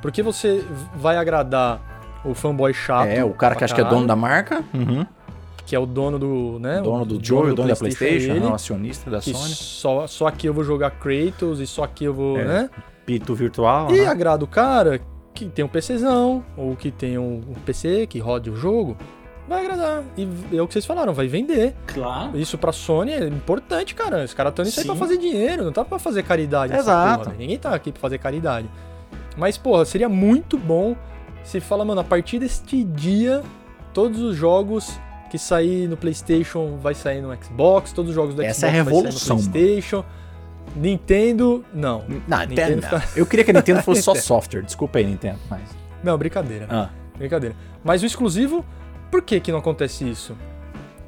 Speaker 2: Porque você vai agradar o fanboy chato.
Speaker 1: É, o cara que acha que é dono da marca. Uhum.
Speaker 2: Que é o dono do. Né,
Speaker 1: dono
Speaker 2: o
Speaker 1: do Joe, o dono da PlayStation,
Speaker 2: ele,
Speaker 1: não, acionista da
Speaker 2: que
Speaker 1: Sony.
Speaker 2: só, só aqui eu vou jogar Kratos e só aqui eu vou.
Speaker 1: É.
Speaker 2: né?
Speaker 1: Pito virtual.
Speaker 2: E
Speaker 1: né?
Speaker 2: agrada o cara que tem um PCzão, ou que tem um, PC que rode o jogo. Vai agradar. E é o que vocês falaram, vai vender.
Speaker 3: Claro.
Speaker 2: Isso pra Sony é importante, cara. Os caras estão nisso aí
Speaker 3: Sim.
Speaker 2: pra fazer dinheiro, não tá pra fazer caridade.
Speaker 1: Exato.
Speaker 2: porra, velho. Ninguém tá aqui pra fazer caridade. Mas, porra, seria muito bom se fala, mano, a partir deste dia, todos os jogos que sair no PlayStation vai sair no Xbox, todos os jogos do
Speaker 1: Essa é
Speaker 2: Xbox vai
Speaker 1: revolução,
Speaker 2: sair no PlayStation. Nintendo, não.
Speaker 1: Não,
Speaker 2: Nintendo fica-
Speaker 1: Eu queria que a Nintendo fosse só software. Desculpa aí, Nintendo. Mas...
Speaker 2: Não, brincadeira.
Speaker 1: Ah,
Speaker 2: Brincadeira. Mas o exclusivo, por que que não acontece isso?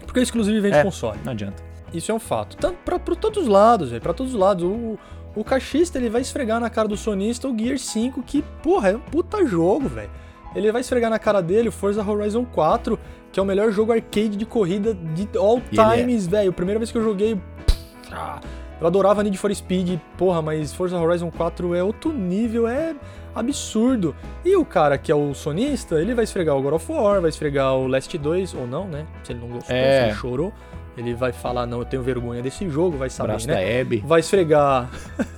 Speaker 2: Porque o exclusivo vende
Speaker 1: É.
Speaker 2: console.
Speaker 1: não adianta.
Speaker 2: Isso é um fato. Tanto pra, pra todos os lados, velho. Pra todos os lados. O, o caixista, ele vai esfregar na cara do sonista o Gear 5, que, porra, é um puta jogo, velho. Ele vai esfregar na cara dele o Forza Horizon 4, que é o melhor jogo arcade de corrida de all
Speaker 1: é.
Speaker 2: times, velho. Primeira vez que eu joguei. ah, Eu adorava Need for Speed, porra, mas Forza Horizon 4 é outro nível, é absurdo. E o cara que é o sonista, ele vai esfregar o God of War, vai esfregar o Last 2, ou não, né? Se ele não gostou,
Speaker 1: É.
Speaker 2: se ele chorou, ele vai falar, não, eu tenho vergonha desse jogo, vai saber,
Speaker 1: Abraço
Speaker 2: né?
Speaker 1: da Abby.
Speaker 2: Vai esfregar.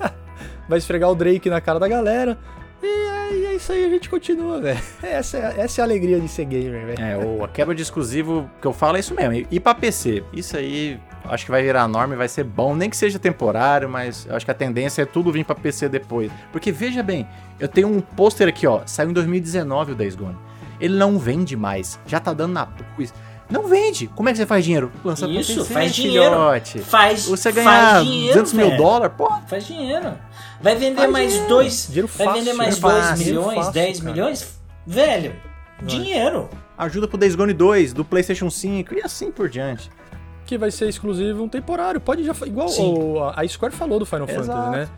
Speaker 2: vai esfregar o Drake na cara da galera. E é, e é isso aí, a gente continua, velho. Essa, é, essa é a alegria de ser gamer, velho.
Speaker 1: É, o, a quebra de exclusivo que eu falo é isso mesmo. E, pra PC, isso aí acho que vai virar norma e vai ser bom, nem que seja temporário, mas acho que a tendência é tudo vir pra PC depois. Porque veja bem, eu tenho um pôster aqui, ó, saiu em 2019 o Days Gone. Ele não vende mais, já tá dando na. Não vende. Como é que você faz dinheiro? Lança
Speaker 3: Isso,
Speaker 1: PC,
Speaker 3: faz dinheiro.
Speaker 1: filhote.
Speaker 3: Faz,
Speaker 1: Você
Speaker 3: faz
Speaker 1: ganhar
Speaker 3: dinheiro,
Speaker 1: 200 mil dólares, pô,
Speaker 3: Faz dinheiro. Vai vender
Speaker 2: Faz
Speaker 3: mais
Speaker 2: dinheiro.
Speaker 3: dois.
Speaker 2: Dinheiro
Speaker 3: vai
Speaker 2: fácil,
Speaker 3: vender mais
Speaker 1: dinheiro
Speaker 3: 2
Speaker 1: fácil,
Speaker 2: dinheiro
Speaker 3: milhões,
Speaker 2: fácil,
Speaker 3: 10
Speaker 2: cara.
Speaker 3: milhões? Velho, dinheiro.
Speaker 1: ajuda pro Days Gone 2, do PlayStation 5 e assim por diante.
Speaker 2: Que vai ser exclusivo um temporário. Pode já. Igual
Speaker 3: Sim.
Speaker 2: o- a Square falou do Final
Speaker 1: Exato.
Speaker 2: Fantasy, né?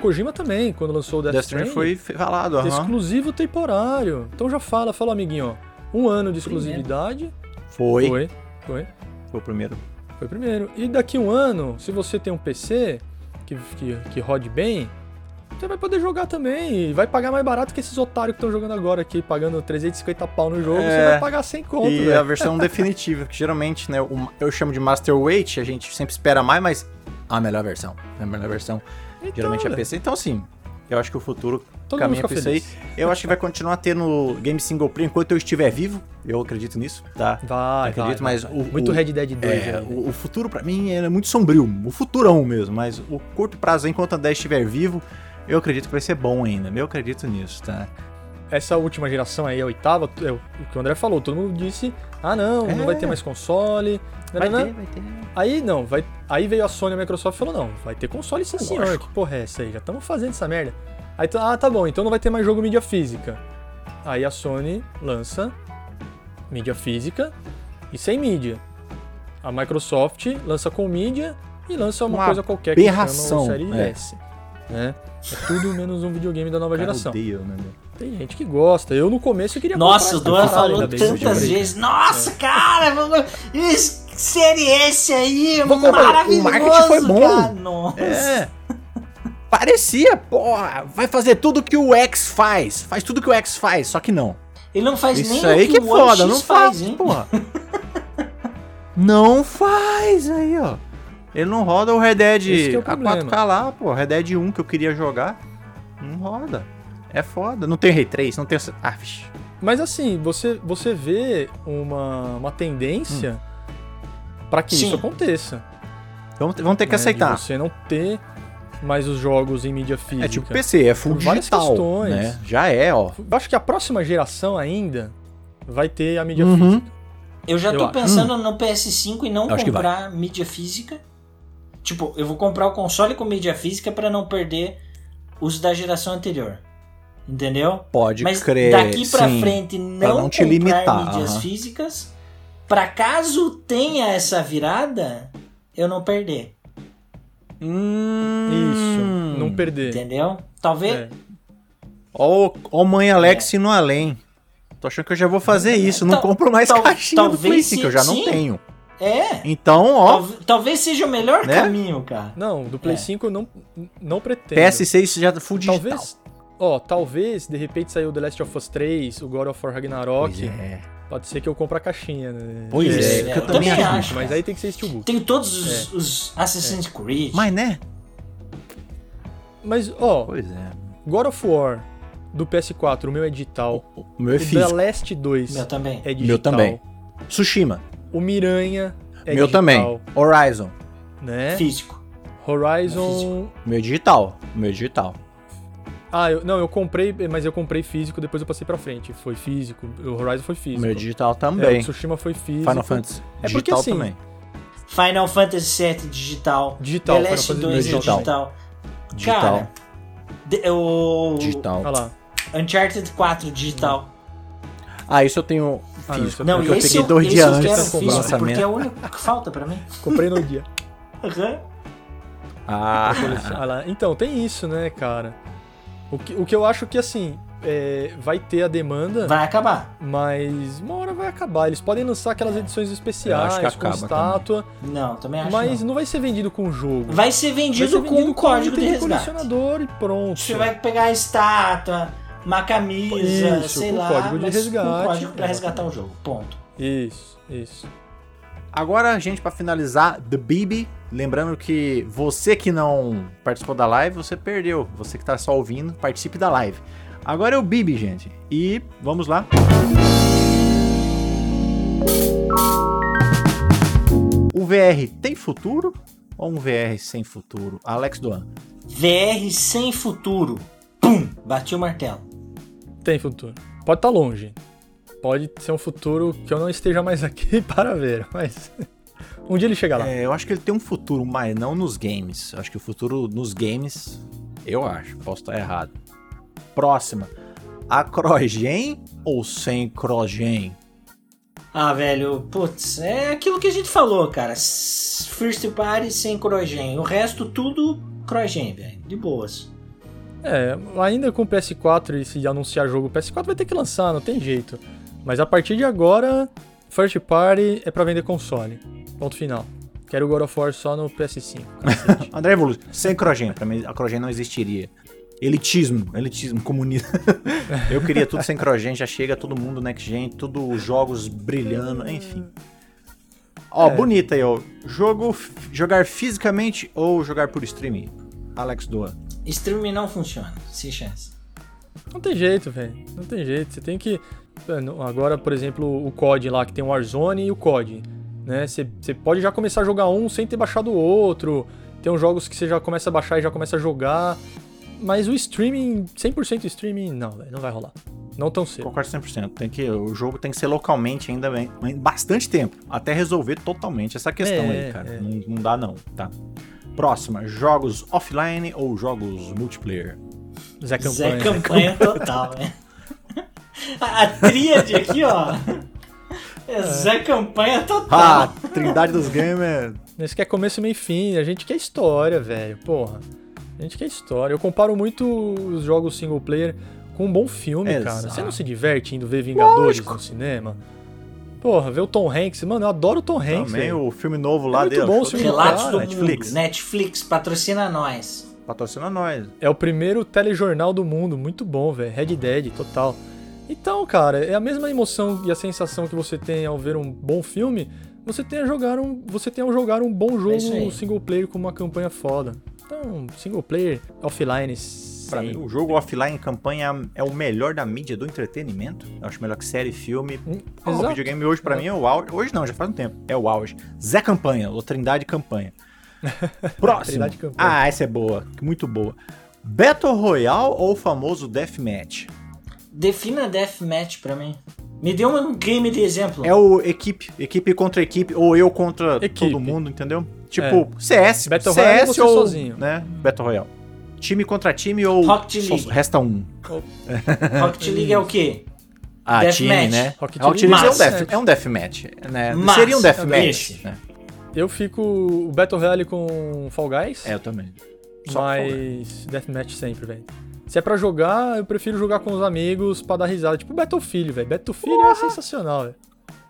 Speaker 2: Kojima também, quando lançou o Death,
Speaker 1: Death Stranding foi falado, aham.
Speaker 2: Exclusivo temporário. Então já fala, fala, amiguinho, ó. Um ano de exclusividade.
Speaker 1: Foi.
Speaker 2: Foi. Foi.
Speaker 1: Foi o primeiro.
Speaker 2: Foi o primeiro. E daqui um ano, se você tem um PC que, que, que rode bem, você vai poder jogar também. E vai pagar mais barato que esses otários que estão jogando agora aqui, pagando 350 pau no jogo. Você
Speaker 1: É.
Speaker 2: vai pagar 100 conto,
Speaker 1: e a
Speaker 2: velho.
Speaker 1: versão definitiva, que geralmente, né, eu chamo de Master Weight, a gente sempre espera mais, mas a melhor versão. A melhor versão
Speaker 2: Então,
Speaker 1: geralmente é
Speaker 2: velho,
Speaker 1: PC. Então, assim, eu acho que o futuro
Speaker 2: Todo
Speaker 1: caminha pra isso aí. Eu acho que vai continuar tendo game single player enquanto eu estiver vivo. Eu acredito nisso, tá?
Speaker 2: Vai,
Speaker 1: acredito,
Speaker 2: vai,
Speaker 1: mas
Speaker 2: vai.
Speaker 1: o-
Speaker 2: Muito
Speaker 1: o-
Speaker 2: Red Dead 2
Speaker 1: É, o, o futuro pra mim é muito sombrio, o futurão mesmo, mas o curto prazo, enquanto a 10 estiver vivo, eu acredito que vai ser bom ainda. Eu acredito nisso, tá?
Speaker 2: Essa última geração aí, a oitava, é o que o André falou, todo mundo disse, ah não, não
Speaker 1: É.
Speaker 2: vai ter mais console.
Speaker 1: Vai ter, vai ter.
Speaker 2: Aí não, vai, aí veio a Sony e a Microsoft e falou, não, vai ter console sim senhor, que porra é essa aí? Já estamos fazendo essa merda. Aí, tu- ah, tá bom, então não vai ter mais jogo mídia física. Aí a Sony lança mídia física e sem mídia. A Microsoft lança com mídia e lança uma,
Speaker 1: Uma
Speaker 2: coisa qualquer que chama
Speaker 1: aberração,
Speaker 2: o Série
Speaker 1: é.
Speaker 2: S. Né? É tudo menos um videogame da nova
Speaker 1: Cara,
Speaker 2: geração.
Speaker 1: odeio, né, meu?
Speaker 2: Tem gente que gosta. Eu no começo eu queria
Speaker 3: Nossa, o
Speaker 2: parada,
Speaker 3: falou tantas vezes. Nossa, cara, vamos- S aí,
Speaker 1: Vou
Speaker 3: maravilhoso,
Speaker 1: O marketing foi bom.
Speaker 3: cara. Nossa.
Speaker 1: É. Parecia, porra, vai fazer tudo que o X faz. Faz tudo que o X faz, só que não.
Speaker 3: Ele não faz nem
Speaker 1: Isso aí
Speaker 3: o
Speaker 1: que é
Speaker 3: que One
Speaker 1: foda, não faz,
Speaker 3: hein?
Speaker 1: porra. não faz aí, ó. Ele não roda o Red Dead
Speaker 2: é o
Speaker 1: a
Speaker 2: problema.
Speaker 1: 4K lá, pô. Red Dead 1 que eu queria jogar. Não roda. É foda. Não tem Ray 3, não tem. Ah, vixi.
Speaker 2: Mas assim, você, você vê uma, uma tendência pra que
Speaker 3: Sim.
Speaker 2: isso aconteça.
Speaker 1: Vamos, ter- vamos ter que
Speaker 2: né? De
Speaker 1: aceitar.
Speaker 2: você não ter mais os jogos em mídia física.
Speaker 1: É tipo PC, é full
Speaker 2: Por
Speaker 1: digital,
Speaker 2: questões.
Speaker 1: né? Já é, ó.
Speaker 2: Eu acho que a próxima geração ainda vai ter a mídia
Speaker 1: Uhum.
Speaker 2: física.
Speaker 3: Eu já
Speaker 2: Eu
Speaker 3: tô
Speaker 2: acho.
Speaker 3: pensando no PS5 e não
Speaker 1: vai.
Speaker 3: comprar mídia física. Tipo, eu vou comprar o console com mídia física pra não perder os da geração anterior. Entendeu?
Speaker 1: Pode
Speaker 3: Mas
Speaker 1: crer.
Speaker 3: daqui pra
Speaker 1: sim.
Speaker 3: frente não,
Speaker 1: não te limitar,
Speaker 3: mídias
Speaker 1: aham.
Speaker 3: físicas pra caso tenha essa virada, eu não perder.
Speaker 1: Hum,
Speaker 2: Isso, não perder.
Speaker 3: Entendeu? Talvez.
Speaker 2: É.
Speaker 1: Ó, ó mãe Alex
Speaker 3: É.
Speaker 1: indo além. Tô achando que eu já vou fazer isso. Não
Speaker 3: Tal-
Speaker 1: compro mais
Speaker 3: tal-
Speaker 1: caixinha do
Speaker 3: talvez
Speaker 1: Play 5, eu já
Speaker 3: se-
Speaker 1: não
Speaker 3: sim.
Speaker 1: tenho.
Speaker 3: É.
Speaker 1: Então, ó,
Speaker 3: Tal- talvez seja o melhor
Speaker 1: Né?
Speaker 3: caminho, cara.
Speaker 2: Não, do Play
Speaker 3: É.
Speaker 2: 5 eu não, não pretendo.
Speaker 1: PS6 já full digital.
Speaker 2: Talvez, ó, talvez de repente saiu The Last of Us 3, o God of War Ragnarok.
Speaker 1: Pois é.
Speaker 2: Pode ser que eu compre a caixinha, né?
Speaker 1: Pois é,
Speaker 3: é,
Speaker 1: que eu
Speaker 3: eu
Speaker 1: também acho.
Speaker 2: Mas aí tem que ser Steelbook.
Speaker 3: Tem todos
Speaker 1: É.
Speaker 3: os, os Assassin's Creed.
Speaker 1: Mas né?
Speaker 2: Mas, ó,
Speaker 1: Pois é.
Speaker 2: God of War do PS4, o meu é digital.
Speaker 1: O meu é
Speaker 2: o The
Speaker 1: físico.
Speaker 2: Last 2
Speaker 3: Meu também.
Speaker 2: é digital.
Speaker 1: Meu também. Tsushima.
Speaker 2: O Miranha é
Speaker 1: meu
Speaker 2: digital.
Speaker 1: também. Horizon.
Speaker 2: Né?
Speaker 3: Físico.
Speaker 2: Horizon.
Speaker 1: Meu digital. Meu digital.
Speaker 2: Ah, eu, não, eu comprei, mas eu comprei físico, depois eu passei pra frente. Foi físico. O Horizon foi físico.
Speaker 1: Meu digital
Speaker 2: É, o
Speaker 1: também.
Speaker 2: Tsushima foi físico.
Speaker 1: Final Fantasy.
Speaker 2: É porque
Speaker 1: digital
Speaker 2: assim,
Speaker 1: também.
Speaker 3: Final Fantasy VII digital.
Speaker 2: Digital,
Speaker 3: The Last
Speaker 2: Final
Speaker 3: 2
Speaker 2: Fantasy
Speaker 3: é
Speaker 1: digital.
Speaker 3: digital.
Speaker 1: Digital.
Speaker 3: Cara, de- o
Speaker 1: Digital.
Speaker 2: Olha lá.
Speaker 3: Uncharted 4 digital.
Speaker 1: Ah, isso eu tenho
Speaker 2: Ah, não,
Speaker 1: físico.
Speaker 2: isso eu
Speaker 3: Não,
Speaker 1: porque eu peguei
Speaker 3: eu,
Speaker 1: dois
Speaker 3: esse
Speaker 1: dias
Speaker 3: eu
Speaker 1: antes
Speaker 3: quero
Speaker 1: do
Speaker 3: físico, porque
Speaker 1: lançamento.
Speaker 3: é o único que falta pra mim.
Speaker 2: Comprei no dia.
Speaker 3: Aham.
Speaker 1: Ah,
Speaker 2: Olha lá. Então, tem isso, né, cara? O que, o que eu acho que, assim, é, vai ter a demanda,
Speaker 3: Vai acabar.
Speaker 2: mas uma hora vai acabar. Eles podem lançar aquelas edições especiais, com estátua,
Speaker 3: Não, também acho
Speaker 2: mas
Speaker 3: não.
Speaker 2: não. vai ser vendido com o jogo.
Speaker 3: Vai ser vendido,
Speaker 2: Vai ser vendido
Speaker 3: com o código de resgate.
Speaker 2: colecionador e pronto.
Speaker 3: Você vai pegar a estátua, uma camisa,
Speaker 2: Isso,
Speaker 3: sei
Speaker 2: com
Speaker 3: lá,
Speaker 2: código de resgate,
Speaker 3: com código pra
Speaker 2: exatamente.
Speaker 3: resgatar o jogo. Ponto.
Speaker 2: Isso, isso.
Speaker 1: Agora, gente, pra finalizar, The Bibi. Lembrando que você que não participou da live, você perdeu. Você que tá só ouvindo, participe da live. Agora é o Bibi, gente. E vamos lá. O VR tem futuro ou um VR sem futuro? Alex Doan.
Speaker 3: VR sem futuro. Pum! Bati o martelo.
Speaker 2: Tem futuro. Pode estar longe. Pode ser um futuro que eu não esteja mais aqui para ver, mas um dia ele chega lá.
Speaker 1: É, eu acho que ele tem um futuro, mas não nos games. Eu acho que o futuro nos games, eu acho. Posso estar errado. Próxima. A Crogen ou sem Crogen?
Speaker 3: Ah, velho, putz, é aquilo que a gente falou, cara. First party sem Crogen. O resto tudo Crogen, velho. De boas.
Speaker 2: É, ainda com o PS4 e se anunciar jogo, o PS4 vai ter que lançar, não tem jeito. Mas a partir de agora, First Party é pra vender console. Ponto final. Quero o God of War só no PS5. cacete.
Speaker 1: André Evolution, sem Crogen. Pra mim, a Crogen não existiria. Elitismo, elitismo, comunismo. eu queria tudo sem Crogen, já chega todo mundo next gen, tudo os jogos brilhando, enfim. Ó,
Speaker 2: É.
Speaker 1: bonita aí, ó. Jogo, jogar fisicamente ou jogar por streaming? Alex Doa.
Speaker 3: Streaming não funciona, sem chance.
Speaker 2: não tem jeito, velho. Não tem jeito. Você tem que. Mano, Agora, por exemplo, o COD lá, que tem o Warzone e o COD. Né? Você, você pode já começar a jogar um sem ter baixado o outro. Tem uns jogos que você já começa a baixar e já começa a jogar. Mas o streaming, 100% streaming, não, velho. Não vai rolar. Não tão cedo.
Speaker 1: Concordo 100%. Tem que, o jogo tem que ser localmente ainda bem, bastante tempo, até resolver totalmente essa questão
Speaker 2: É,
Speaker 1: aí, cara.
Speaker 2: é.
Speaker 1: Não, não dá não, tá? Próxima, jogos offline ou jogos multiplayer?
Speaker 2: Zé Campanha.
Speaker 3: Zé Campanha total, né? A a tríade aqui, ó. É Zé Campanha total.
Speaker 1: Ah, Trindade dos Gamers.
Speaker 2: Esse quer começo, meio e fim. A gente quer história, velho. Porra. A gente quer história. Eu comparo muito os jogos single player com um bom filme,
Speaker 1: Exato.
Speaker 2: cara. Você não se diverte indo ver Vingadores
Speaker 1: Lógico.
Speaker 2: no cinema? Porra, ver o Tom Hanks. Mano, eu adoro o Tom Hanks.
Speaker 1: Também
Speaker 2: velho.
Speaker 1: o filme novo lá
Speaker 2: É muito
Speaker 1: dele.
Speaker 2: bom o filme
Speaker 3: Relatos
Speaker 2: cara,
Speaker 3: do
Speaker 1: Netflix.
Speaker 3: mundo. Netflix patrocina nós.
Speaker 1: Patrocina nós.
Speaker 2: É o primeiro telejornal do mundo. Muito bom, velho. Red Dead, total. Então, cara, é a mesma emoção e a sensação que você tem ao ver um bom filme, você tem a jogar um, você tem ao jogar um bom
Speaker 3: É
Speaker 2: jogo
Speaker 3: aí.
Speaker 2: single player com uma campanha foda. Então, single player, offline,
Speaker 1: Pra
Speaker 2: sem-
Speaker 1: mim, o jogo offline em campanha é o melhor da mídia do entretenimento. Eu acho melhor que série, filme.
Speaker 2: Hum,
Speaker 1: O videogame hoje, pra mim, é o auge. Hoje não, já faz um tempo. É o auge. Zé Campanha, ou Trindade Campanha. Próximo.
Speaker 2: Trindade Campanha.
Speaker 1: Ah, essa é boa. Muito boa. Battle Royale ou o famoso Deathmatch?
Speaker 3: Defina Deathmatch pra mim. Me dê um game de exemplo.
Speaker 1: É o equipe, equipe contra equipe, ou eu contra
Speaker 2: Equipe.
Speaker 1: todo mundo, entendeu? Tipo, CS,
Speaker 2: Battle
Speaker 1: CS
Speaker 2: Royale é você
Speaker 1: ou,
Speaker 2: sozinho.
Speaker 1: né, Battle Royale. Time contra time ou
Speaker 3: Rocket
Speaker 1: só
Speaker 3: League.
Speaker 1: resta um?
Speaker 3: Rocket League é o quê?
Speaker 1: Ah, time,
Speaker 3: Deathmatch.
Speaker 1: né?
Speaker 2: Rocket
Speaker 1: Rocket
Speaker 2: League.
Speaker 1: É um, death, é um deathmatch, né? Seria um deathmatch, né?
Speaker 2: Eu fico o Battle Royale com Fall Guys,
Speaker 1: É, eu também. Só
Speaker 2: mas Deathmatch sempre, velho. Se é pra jogar, eu prefiro jogar com os amigos pra dar risada. Tipo Battlefield, velho. Battlefield é sensacional, velho.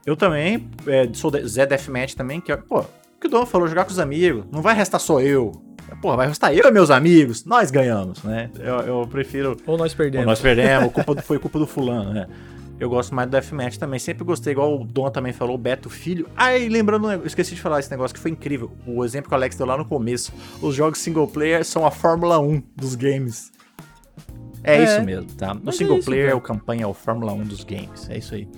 Speaker 1: Eu também, é, sou de- Zé Deathmatch também, que é, pô, o que o Dom falou, jogar com os amigos, não vai restar só eu. Porra, vai restar eu e meus amigos, nós ganhamos, né? Eu, eu prefiro
Speaker 2: Ou nós
Speaker 1: Pô,
Speaker 2: perdemos.
Speaker 1: nós perdemos, culpa do- foi culpa do fulano, né? Eu gosto mais do Deathmatch também, sempre gostei, igual o Dom também falou, o Beto Filho. E lembrando, eu esqueci de falar esse negócio que foi incrível, o exemplo que o Alex deu lá no começo, os jogos single player são a Fórmula 1 dos games. É,
Speaker 2: É,
Speaker 1: isso mesmo, tá? No
Speaker 2: é
Speaker 1: single
Speaker 2: isso,
Speaker 1: player,
Speaker 2: velho.
Speaker 1: o campanha é o Fórmula 1 dos games, é isso aí.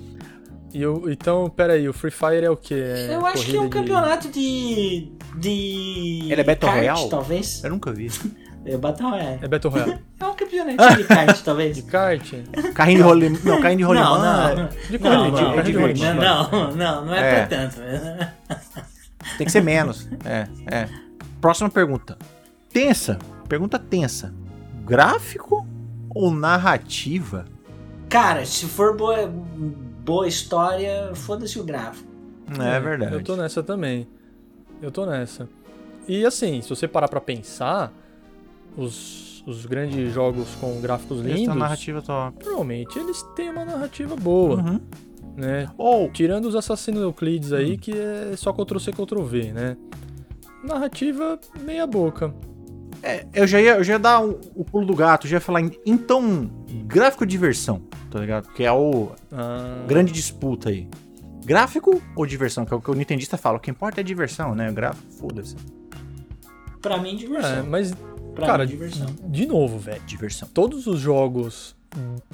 Speaker 2: E o- então, peraí, o Free Fire é o quê? É
Speaker 3: eu acho que é um
Speaker 2: de-
Speaker 3: campeonato de. de.
Speaker 1: Ele é Battle
Speaker 3: kart,
Speaker 1: Royale?
Speaker 3: talvez.
Speaker 1: Eu nunca vi.
Speaker 3: É Battle Royale.
Speaker 2: É Battle Royale.
Speaker 3: É um campeonato de kart, talvez.
Speaker 2: De kart?
Speaker 1: Carrinho de rolimã, não, carrinho de
Speaker 3: Não,
Speaker 1: rolimã
Speaker 3: não.
Speaker 1: é-
Speaker 2: De
Speaker 3: Não,
Speaker 2: corrida,
Speaker 3: não,
Speaker 2: é de
Speaker 1: divertido.
Speaker 2: corrida.
Speaker 3: não, não, não, não é,
Speaker 1: É.
Speaker 3: pra tanto.
Speaker 1: Tem que ser menos. É, é. Próxima pergunta. Tensa. Pergunta tensa. Gráfico ou narrativa?
Speaker 3: Cara, se for boa, boa história, foda-se o gráfico.
Speaker 1: É, verdade.
Speaker 2: Eu tô nessa também. Eu tô nessa. E assim, se você parar pra pensar, os, os grandes jogos com gráficos
Speaker 1: Eles têm
Speaker 2: lindos,
Speaker 1: uma narrativa top.
Speaker 2: normalmente eles têm uma narrativa boa,
Speaker 1: Uhum.
Speaker 2: né?
Speaker 1: Ou
Speaker 2: Tirando os Assassinos Euclides aí,
Speaker 1: Hum.
Speaker 2: que é só Ctrl-C, Ctrl-V, né? Narrativa meia boca.
Speaker 1: É, eu já ia, eu já ia dar o, o pulo do gato, já ia falar, em- então, gráfico ou diversão, tá ligado? Que é o
Speaker 2: Ah,
Speaker 1: grande disputa aí. Gráfico ou diversão? Que é o que o Nintendista fala, o que importa é diversão, né? Gráfico, foda-se.
Speaker 3: Pra mim,
Speaker 2: é,
Speaker 3: diversão.
Speaker 2: mas,
Speaker 3: pra
Speaker 2: cara,
Speaker 3: mim, diversão.
Speaker 2: de novo, velho.
Speaker 1: Diversão.
Speaker 2: todos os jogos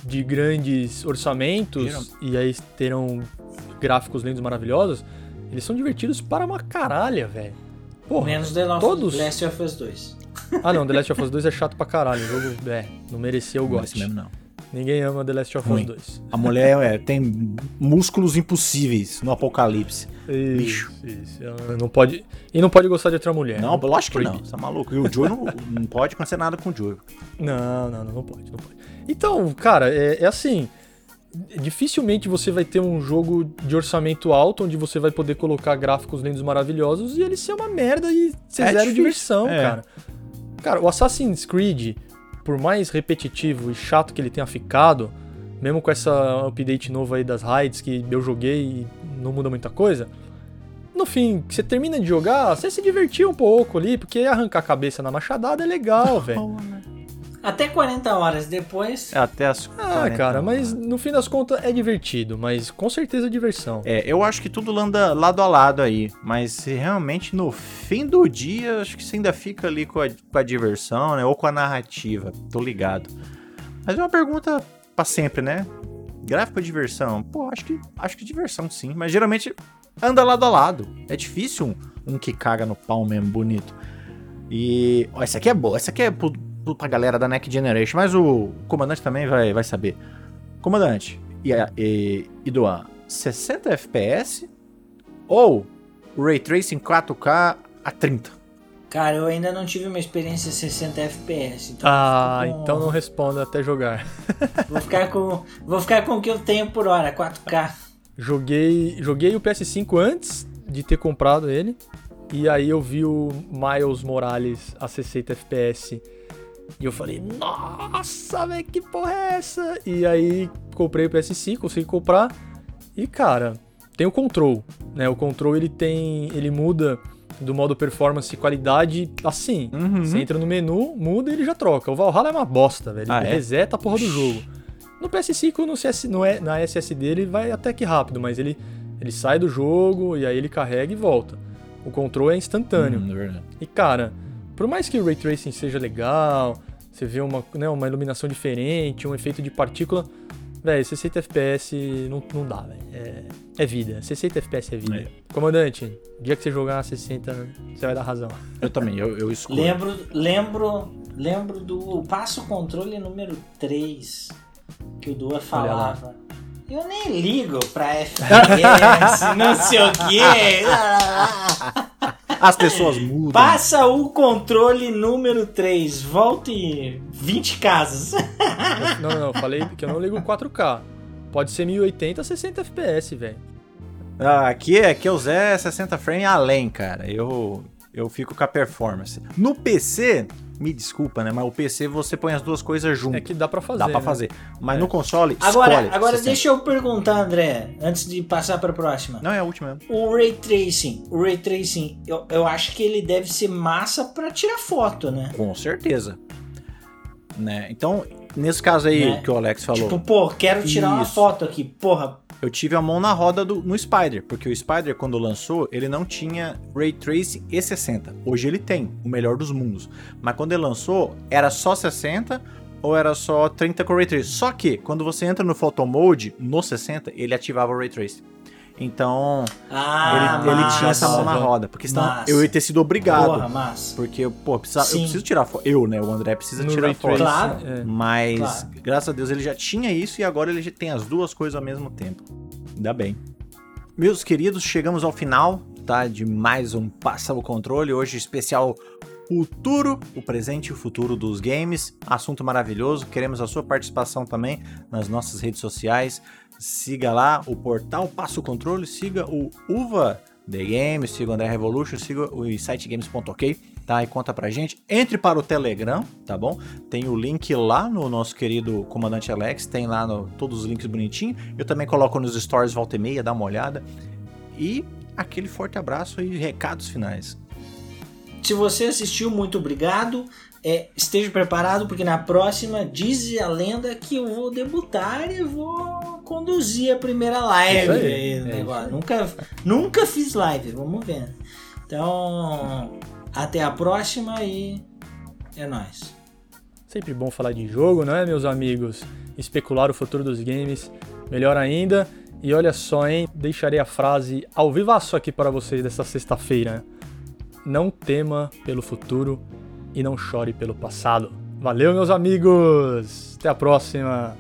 Speaker 2: de grandes orçamentos e aí terão gráficos lindos maravilhosos, eles são divertidos para uma caralha, velho. Porra,
Speaker 3: Menos The Last,
Speaker 2: todos.
Speaker 3: Last of Us 2.
Speaker 2: Ah não, The Last of Us 2 é chato pra caralho. O jogo, é, não mereceu o
Speaker 1: Não é
Speaker 2: gosto.
Speaker 1: esse mesmo, não.
Speaker 2: Ninguém ama The Last of
Speaker 1: Ruim.
Speaker 2: Us 2.
Speaker 1: A mulher é, tem músculos impossíveis no apocalipse.
Speaker 2: Isso, isso. Ela Não pode, e não pode gostar de outra mulher.
Speaker 1: Não, lógico que não. Você tá maluco. E o Joe não, não pode acontecer nada com o Joe.
Speaker 2: Não, não, não, não pode, não pode. Então, cara, é, é assim. Dificilmente você vai ter um jogo de orçamento alto onde você vai poder colocar gráficos lindos maravilhosos e ele ser uma merda e ser
Speaker 1: É
Speaker 2: zero
Speaker 1: difícil,
Speaker 2: diversão,
Speaker 1: é.
Speaker 2: cara. Cara, o Assassin's Creed, por mais repetitivo e chato que ele tenha ficado, mesmo com essa update novo aí das raids que eu joguei e não muda muita coisa, no fim, você termina de jogar, você se divertiu um pouco ali, porque arrancar a cabeça na machadada é legal, velho.
Speaker 3: Até 40 horas depois.
Speaker 1: É até as.
Speaker 2: Ah,
Speaker 1: 40
Speaker 2: cara,
Speaker 1: horas.
Speaker 2: mas no fim das contas é divertido, mas com certeza é diversão.
Speaker 1: É, eu acho que tudo anda lado a lado aí, mas realmente no fim do dia, acho que você ainda fica ali com a, com a diversão, né? Ou com a narrativa, tô ligado. Mas é uma pergunta pra sempre, né? Gráfico ou diversão? Pô, acho que, acho que diversão sim, mas geralmente anda lado a lado. É difícil um, um que caga no pau mesmo, bonito. E. Ó, essa aqui é boa, essa aqui é pro, pra galera da Next Generation, mas o comandante também vai, vai saber. Comandante, e, e, e Duan, 60 FPS ou Ray Tracing 4K a 30?
Speaker 3: Cara, eu ainda não tive uma experiência 60 FPS. Então
Speaker 2: Ah,
Speaker 3: com-
Speaker 2: então não responda até jogar.
Speaker 3: Vou ficar com, vou ficar com o que eu tenho por hora, 4K.
Speaker 2: Joguei, joguei o PS5 antes de ter comprado ele. E aí eu vi o Miles Morales a 60 FPS. E eu falei, nossa, velho, que porra é essa? E aí comprei o PS5, consegui comprar. E cara, tem o control, né? O control ele tem, ele muda do modo performance e qualidade assim.
Speaker 1: Uhum.
Speaker 2: Você entra no menu, muda e ele já troca. O Valhalla é uma bosta, velho.
Speaker 1: Ah,
Speaker 2: Ele
Speaker 1: é?
Speaker 2: reseta a porra do jogo. No PS5, no CS, no, na SSD, ele vai até que rápido, mas ele, ele sai do jogo e aí ele carrega e volta. O control é instantâneo.
Speaker 1: Hum, é verdade.
Speaker 2: E cara, por mais que o Ray Tracing seja legal, você vê uma, né, uma iluminação diferente, um efeito de partícula, velho, 60 FPS não, não dá, velho. É, é vida. 60 FPS é vida.
Speaker 1: É.
Speaker 2: Comandante, dia que você jogar 60, você vai dar razão.
Speaker 1: Eu também, eu, eu escolho.
Speaker 3: Lembro, lembro, lembro do passo controle número 3 que o Dua falava. Eu nem ligo pra FPS, não sei o quê.
Speaker 1: As pessoas mudam.
Speaker 3: Passa o controle número 3, volte 20 casas.
Speaker 2: Não, não, eu falei que eu não ligo 4K. Pode ser 1080, 60 FPS, velho.
Speaker 1: Ah, aqui, é- aqui é o Zé 60 frame além, cara. Eu, eu fico com a performance. No PC, me desculpa, né? Mas o PC você põe as duas coisas junto.
Speaker 2: É que dá pra fazer.
Speaker 1: Dá pra
Speaker 2: né?
Speaker 1: fazer. Mas
Speaker 2: É.
Speaker 1: no console,
Speaker 3: Agora,
Speaker 1: escolhe.
Speaker 3: agora
Speaker 1: 60.
Speaker 3: deixa eu perguntar, André, antes de passar pra próxima.
Speaker 1: Não, é a última mesmo.
Speaker 3: O Ray Tracing, o Ray Tracing, eu, eu acho que ele deve ser massa pra tirar foto, né?
Speaker 1: Com certeza. Né? Então, nesse caso aí
Speaker 3: Né?
Speaker 1: que o Alex falou,
Speaker 3: Tipo, pô, quero tirar uma
Speaker 1: Isso.
Speaker 3: foto aqui. Porra,
Speaker 1: eu tive a mão na roda do, no Spider, porque o Spider, quando lançou, ele não tinha Ray Tracing e 60. Hoje ele tem, o melhor dos mundos. Mas quando ele lançou, era só 60 ou era só 30 com Ray Tracing. Só que, quando você entra no Photo Mode, no 60, ele ativava o Ray Tracing. Então,
Speaker 3: ah,
Speaker 1: ele, ele tinha essa mão na roda. Porque senão
Speaker 3: Massa.
Speaker 1: eu ia ter sido obrigado.
Speaker 3: Porra, massa.
Speaker 1: Porque, pô, precisa, eu preciso tirar foto. Eu, né? O André precisa
Speaker 2: No
Speaker 1: tirar foto.
Speaker 3: Claro.
Speaker 2: é.
Speaker 1: Mas,
Speaker 3: Claro.
Speaker 1: graças a Deus, ele já tinha isso e agora ele já tem as duas coisas ao mesmo tempo. Ainda bem. Meus queridos, chegamos ao final tá? De mais um Passa o Controle, hoje especial futuro, o presente e o futuro dos games. Assunto maravilhoso. Queremos a sua participação também nas nossas redes sociais. Siga lá o portal Passa o Controle, siga o Uva The Games, siga o André Revolution, siga o sitegames.ok, tá? E conta pra gente. Entre para o Telegram, tá bom? Tem o link lá no nosso querido comandante Alex, tem lá no, todos os links bonitinhos. Eu também coloco nos stories volta e meia, dá uma olhada. E aquele forte abraço e recados finais.
Speaker 3: Se você assistiu, muito obrigado. É, esteja preparado porque na próxima diz a lenda que eu vou debutar e vou conduzir a primeira live. Aí, é nunca, nunca fiz live, vamos ver. Então, até a próxima e é nóis.
Speaker 2: Sempre bom falar de jogo, não é, meus amigos? Especular o futuro dos games, melhor ainda. E olha só, hein? Deixarei a frase ao vivaço aqui para vocês dessa sexta-feira. Não tema pelo futuro e não chore pelo passado. Valeu, meus amigos! Até a próxima!